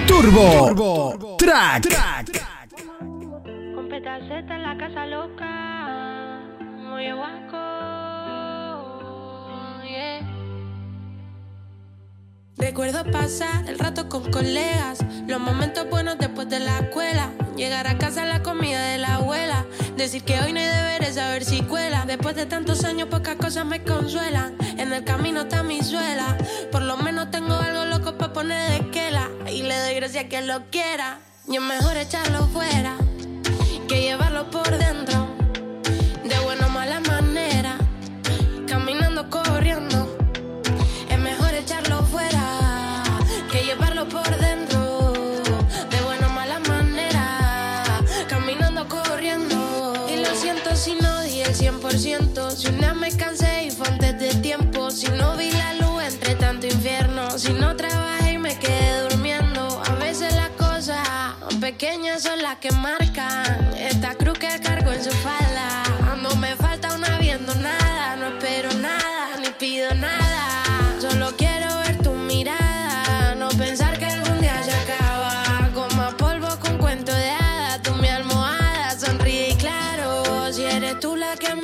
Turbo, Turbo Track. Con petaceta en la casa loca, muy guaco, yeah. Recuerdo pasar el rato con colegas, los momentos buenos después de la escuela. Llegar a casa la comida de la abuela, decir que hoy no hay deberes, saber si cuela. Después de tantos años, pocas cosas me consuelan. En el camino está mi suela, por lo menos tengo algo loco para poner de esquela. Y le doy gracias a quien lo quiera. Y es mejor echarlo fuera que llevarlo por dentro, pequeñas son las que marcan esta cruz que cargo en su falda. No me falta una viendo nada, no espero nada, ni pido nada, solo quiero ver tu mirada, no pensar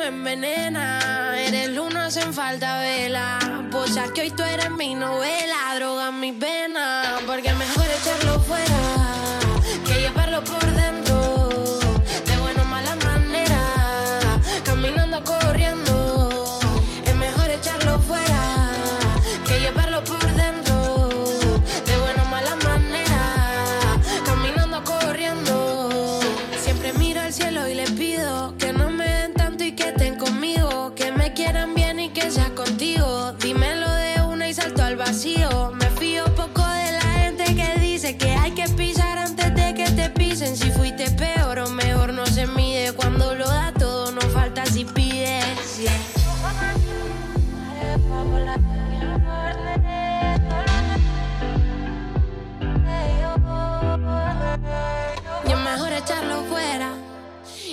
envenena. Eres luna, hacen falta vela. Posa que hoy tú eres mi novela. Droga mis venas. Porque mejor echarlo fuera llevarlo por dentro.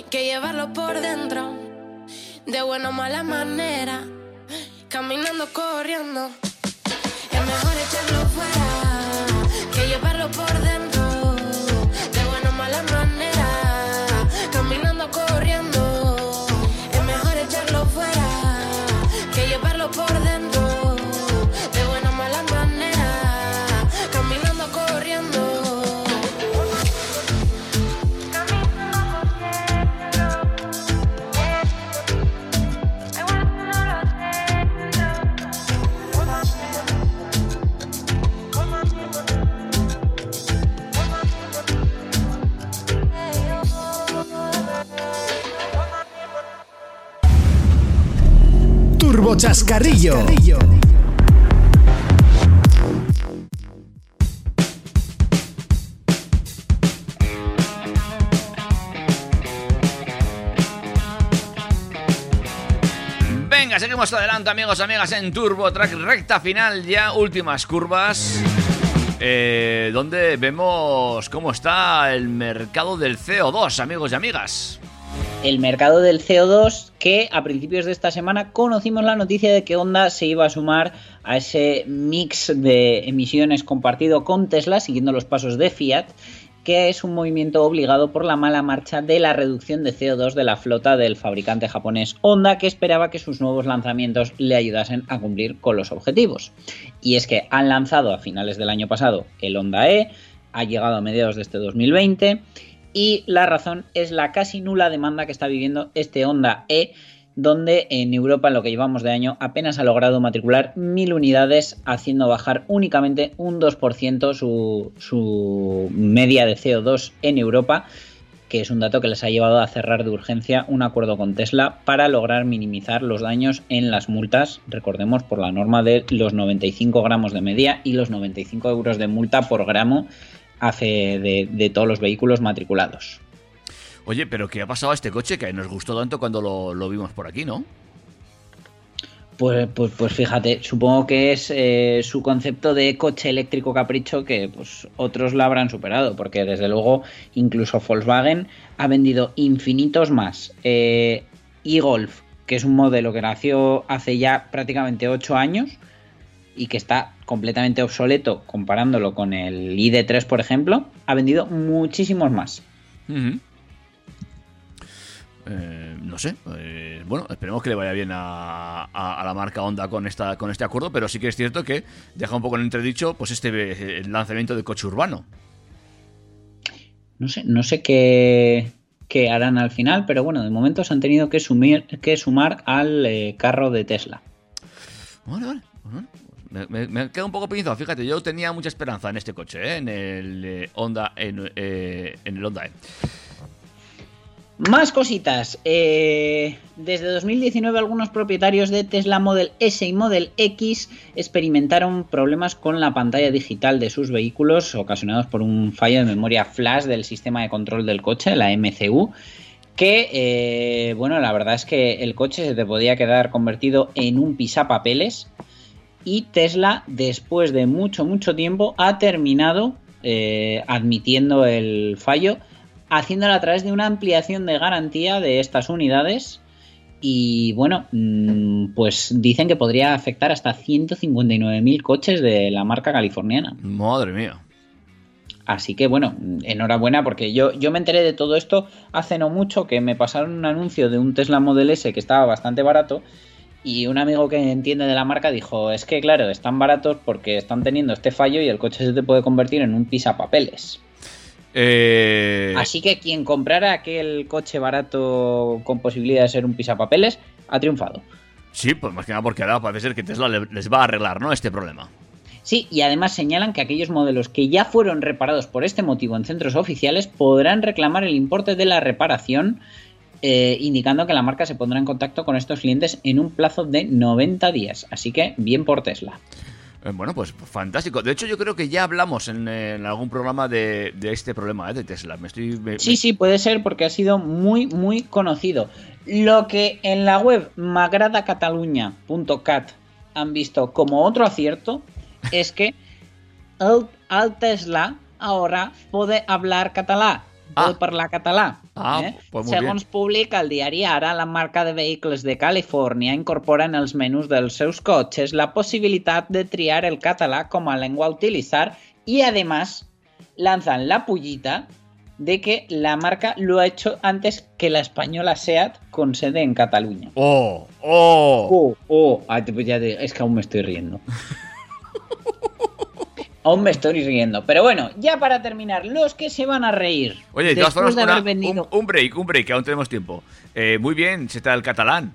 Que llevarlo por dentro, de buena o mala manera, caminando, corriendo. Es mejor echarlo fuera que llevarlo por dentro, de buena o mala manera, Chascarrillo. Venga, seguimos adelante, amigos, amigas, en Turbo Track, recta final ya, últimas curvas. Eh, donde vemos cómo está el mercado del CO2, amigos y amigas. El mercado del CO2 que a principios de esta semana conocimos la noticia de que Honda se iba a sumar a ese mix de emisiones compartido con Tesla, siguiendo los pasos de Fiat, que es un movimiento obligado por la mala marcha de la reducción de CO2 de la flota del fabricante japonés Honda, que esperaba que sus nuevos lanzamientos le ayudasen a cumplir con los objetivos. Y es que han lanzado a finales del año pasado el Honda E, ha llegado a mediados de este 2020 y la razón es la casi nula demanda que está viviendo este Honda E, donde en Europa en lo que llevamos de año apenas ha logrado matricular mil unidades, haciendo bajar únicamente un 2% su, su media de CO2 en Europa, que es un dato que les ha llevado a cerrar de urgencia un acuerdo con Tesla para lograr minimizar los daños en las multas, recordemos por la norma de los 95 gramos de media y los 95 euros de multa por gramo hace de, de todos los vehículos matriculados. Oye, pero ¿qué ha pasado a este coche que nos gustó tanto cuando lo, lo vimos por aquí, no? Pues, pues, pues fíjate, supongo que es eh, su concepto de coche eléctrico capricho que pues otros la habrán superado, porque desde luego incluso Volkswagen ha vendido infinitos más. Eh, e-Golf, que es un modelo que nació hace ya prácticamente 8 años y que está completamente obsoleto comparándolo con el ID3, por ejemplo, ha vendido muchísimos más. Eh, no sé. eh, bueno, esperemos que le vaya bien a, a- a la marca Honda con esta con este acuerdo, pero sí que es cierto que deja un poco en entredicho pues este eh, el lanzamiento de coche urbano. No sé, no sé qué, qué harán al final, pero bueno, de momento se han tenido que, sumir, que sumar al eh, carro de Tesla. Vale, vale. Me, me, queda un poco pinzado, fíjate, yo tenía mucha esperanza en este coche, ¿eh? en el eh, Honda en, eh, en el Honda E. Más cositas. Eh, desde 2019 algunos propietarios de Tesla Model S y Model X experimentaron problemas con la pantalla digital de sus vehículos ocasionados por un fallo de memoria flash del sistema de control del coche, la MCU. Que, bueno, la verdad es que el coche se te podía quedar convertido en un pisapapeles. Y Tesla, después de mucho, mucho tiempo, ha terminado eh, admitiendo el fallo haciéndolo a través de una ampliación de garantía de estas unidades. Y bueno, mm, pues dicen que podría afectar hasta 159.000 coches de la marca californiana. Madre mía. Así que bueno, enhorabuena porque yo, yo me enteré de todo esto hace no mucho que me pasaron un anuncio de un Tesla Model S que estaba bastante barato y un amigo que entiende de la marca dijo, es que claro, están baratos porque están teniendo este fallo y el coche se te puede convertir en un pisapapeles. Eh, Así que quien comprara aquel coche barato con posibilidad de ser un pisapapeles ha triunfado. Sí, pues más que nada porque ahora parece ser que Tesla le- les va a arreglar, ¿no? Este problema. Sí, y además señalan que aquellos modelos que ya fueron reparados por este motivo en centros oficiales podrán reclamar el importe de la reparación, eh, indicando que la marca se pondrá en contacto con estos clientes en un plazo de 90 días. Así que bien por Tesla. Eh, Bueno, pues fantástico. De hecho, yo creo que ya hablamos en, en algún programa de, de este problema ¿eh? de Tesla. Me estoy. me- Sí, sí, puede ser porque ha sido muy, muy conocido. Lo que en la web magradacatalunya.cat han visto como otro acierto es que el Tesla ahora puede hablar catalán. Vot per la català. Ah, eh? pues muy Segons publica el diari Ara, la marca de vehicles de Califòrnia incorpora en els menús dels seus cotxes la possibilitat de triar el català com a lengua a utilizar y además lanzan la pullita de que la marca lo ha hecho antes que la española SEAT con sede en Cataluña. ¡Oh! ¡Oh! Oh, oh, ah, te- ya te- es que aún me estoy riendo. aún me estoy riendo. Pero bueno, ya para terminar, los que se van a reír. Oye, de haber una- un, un break, un break, que aún tenemos tiempo. Eh, muy bien, se está el catalán.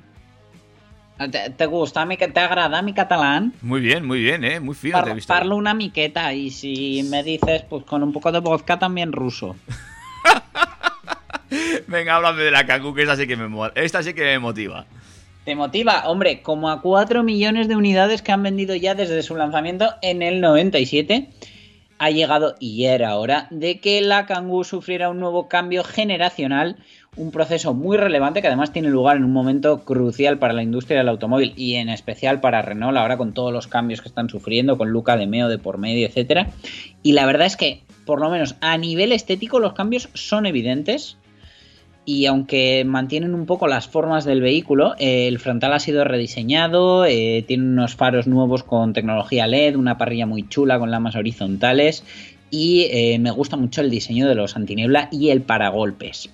¿Te, te gusta mi, te agrada mi catalán? Muy bien, muy bien, ¿eh? Muy fino te he Par- visto. parlo una miqueta y si me dices, pues con un poco de vodka también ruso. Venga, háblame de la Kangoo, que esta sí que me, esta sí que me motiva. ¿Te motiva? Hombre, como a 4 millones de unidades que han vendido ya desde su lanzamiento en el 97, ha llegado y ya era hora de que la Kangoo sufriera un nuevo cambio generacional, un proceso muy relevante que además tiene lugar en un momento crucial para la industria del automóvil y en especial para Renault ahora con todos los cambios que están sufriendo, con Luca de Meo de por medio, etcétera. Y la verdad es que, por lo menos a nivel estético, los cambios son evidentes y aunque mantienen un poco las formas del vehículo, eh, el frontal ha sido rediseñado, eh, tiene unos faros nuevos con tecnología LED, una parrilla muy chula con lamas horizontales y eh, me gusta mucho el diseño de los antiniebla y el paragolpes.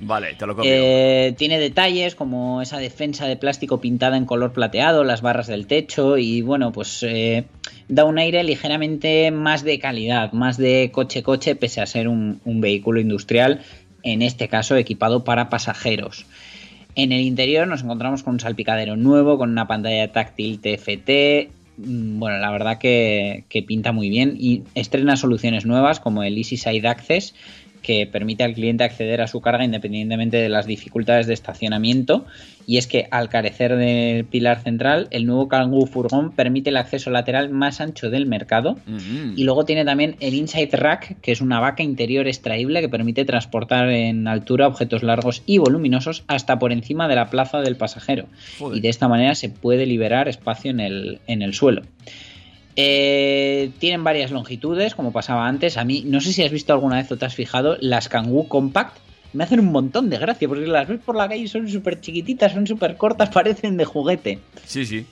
Vale, te lo copio. Eh, tiene detalles como esa defensa de plástico pintada en color plateado, las barras del techo y bueno, pues eh, da un aire ligeramente más de calidad, más de coche-coche pese a ser un, un vehículo industrial, en este caso equipado para pasajeros. En el interior nos encontramos con un salpicadero nuevo, con una pantalla táctil TFT. mm, Bueno, la verdad que, que pinta muy bien y estrena soluciones nuevas como el Easy Side Access, que permite al cliente acceder a su carga independientemente de las dificultades de estacionamiento. Y es que al carecer de pilar central, el nuevo Kangoo Furgón permite el acceso lateral más ancho del mercado. Mm. Y luego tiene también el Inside Rack, que es una vaca interior extraíble que permite transportar en altura objetos largos y voluminosos hasta por encima de la plaza del pasajero. Joder. Y de esta manera se puede liberar espacio en el, en el suelo. Eh, tienen varias longitudes, como pasaba antes. A mí, no sé si has visto alguna vez o te has fijado, las Kangoo Compact me hacen un montón de gracia, porque las ves por la calle y son súper chiquititas, son súper cortas, parecen de juguete. Sí, sí.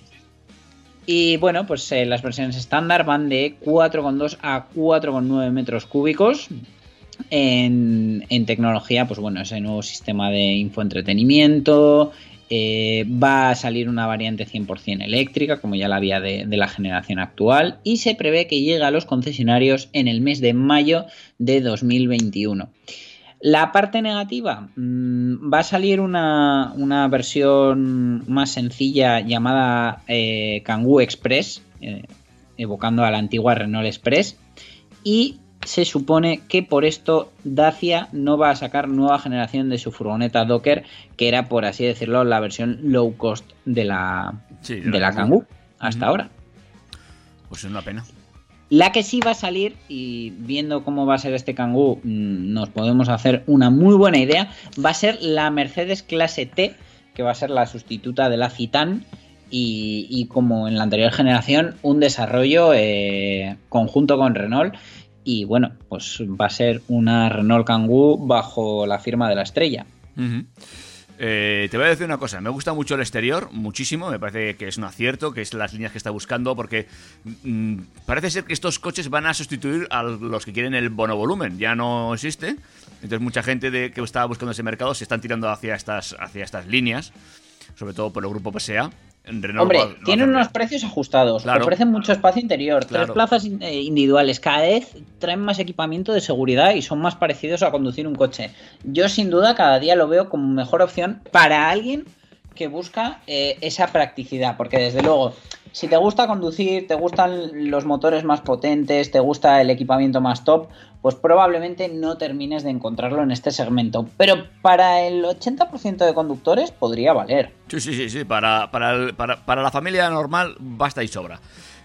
Y bueno, pues eh, las versiones estándar van de 4,2 a 4,9 metros cúbicos. En, en tecnología, pues bueno, ese nuevo sistema de infoentretenimiento. Eh, va a salir una variante 100% eléctrica, como ya la había de, la generación actual. Y se prevé que llegue a los concesionarios en el mes de mayo de 2021. La parte negativa, mm, va a salir una, una versión más sencilla llamada eh, Kangoo Express, eh, evocando a la antigua Renault Express, y se supone que por esto Dacia no va a sacar nueva generación de su furgoneta Docker, que era, por así decirlo, la versión low cost de la, Sí, de la Kangoo hasta ahora. Pues es una pena. La que sí va a salir, y viendo cómo va a ser este Kangoo, mm, nos podemos hacer una muy buena idea, va a ser la Mercedes Clase T, que va a ser la sustituta de la Citan, y, y como en la anterior generación, un desarrollo eh, conjunto con Renault, y bueno, pues va a ser una Renault Kangoo bajo la firma de la estrella. Eh, te voy a decir una cosa, me gusta mucho el exterior, muchísimo, me parece que es un acierto, que es las líneas que está buscando, porque mm, parece ser que estos coches van a sustituir a los que quieren el bonovolumen, ya no existe, entonces mucha gente de, que estaba buscando ese mercado se están tirando hacia estas, hacia estas líneas, sobre todo por el grupo PSA. Renault Hombre, tienen cambiado. unos precios ajustados, Claro. ofrecen mucho espacio interior, Claro. tres plazas eh, individuales, cada vez traen más equipamiento de seguridad y son más parecidos a conducir un coche. Yo sin duda cada día lo veo como mejor opción para alguien que busca eh, esa practicidad, porque desde luego, si te gusta conducir, te gustan los motores más potentes, te gusta el equipamiento más top, pues probablemente no termines de encontrarlo en este segmento. Pero para el 80% de conductores podría valer. Sí, sí, sí, sí. Para, para, para, para la familia normal basta y sobra.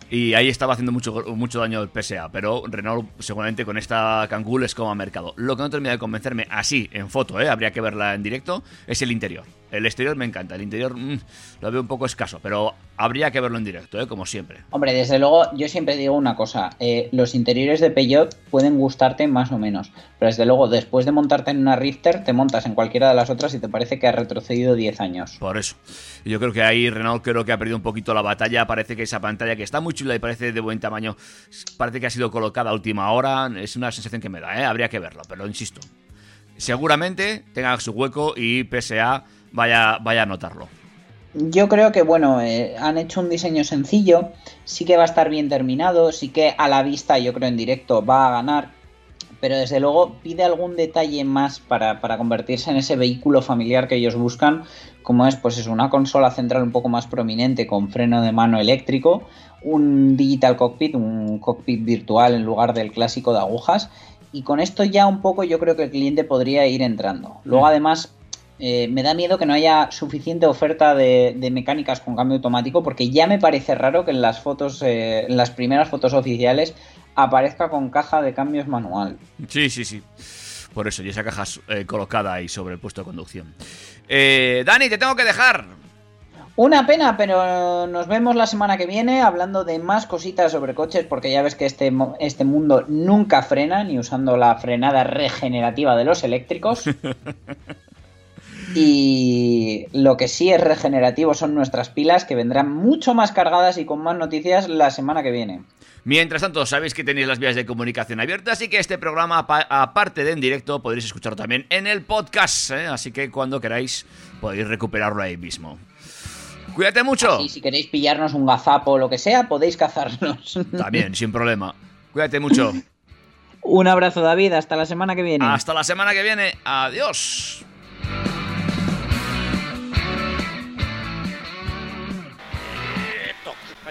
Y ahí estaba haciendo mucho, mucho daño el PSA, pero Renault seguramente con esta Kangoo como a mercado. Lo que no termina de convencerme así en foto, ¿eh? habría que verla en directo, es el interior. El exterior me encanta, el interior mm, lo veo un poco escaso, pero habría que verlo en directo, ¿eh? como siempre. Hombre, desde luego, yo siempre digo una cosa, eh, los interiores de Peugeot pueden gustarte más o menos, pero desde luego, después de montarte en una Rifter, te montas en cualquiera de las otras y te parece que has retrocedido 10 años. Por eso. Yo creo que ahí Renault creo que ha perdido un poquito la batalla, parece que esa pantalla que está muy chula y parece de buen tamaño, parece que ha sido colocada a última hora, es una sensación que me da, ¿eh? habría que verlo, pero insisto, seguramente tenga su hueco y PSA vaya, vaya a notarlo. Yo creo que, bueno, eh, han hecho un diseño sencillo, sí que va a estar bien terminado, sí que a la vista, yo creo en directo, va a ganar, pero desde luego pide algún detalle más para, para convertirse en ese vehículo familiar que ellos buscan, como es, pues es una consola central un poco más prominente con freno de mano eléctrico, un digital cockpit, un cockpit virtual en lugar del clásico de agujas, y con esto ya un poco yo creo que el cliente podría ir entrando. Luego además eh, me da miedo que no haya suficiente oferta de, de, mecánicas con cambio automático porque ya me parece raro que en las fotos, eh, en las primeras fotos oficiales aparezca con caja de cambios manual. Sí, sí, sí. Por eso, y esa caja eh, colocada ahí sobre el puesto de conducción. Eh, Dani, te tengo que dejar. Una pena, pero nos vemos la semana que viene hablando de más cositas sobre coches, porque ya ves que este, este mundo nunca frena, ni usando la frenada regenerativa de los eléctricos. Y lo que sí es regenerativo son nuestras pilas, que vendrán mucho más cargadas y con más noticias la semana que viene. Mientras tanto, sabéis que tenéis las vías de comunicación abiertas y que este programa, aparte de en directo, podréis escucharlo también en el podcast. ¿eh? Así que cuando queráis, podéis recuperarlo ahí mismo. Cuídate mucho. Y si queréis pillarnos un gazapo o lo que sea, podéis cazarnos. También, sin problema. Cuídate mucho. Un abrazo, David. Hasta la semana que viene. Hasta la semana que viene. Adiós.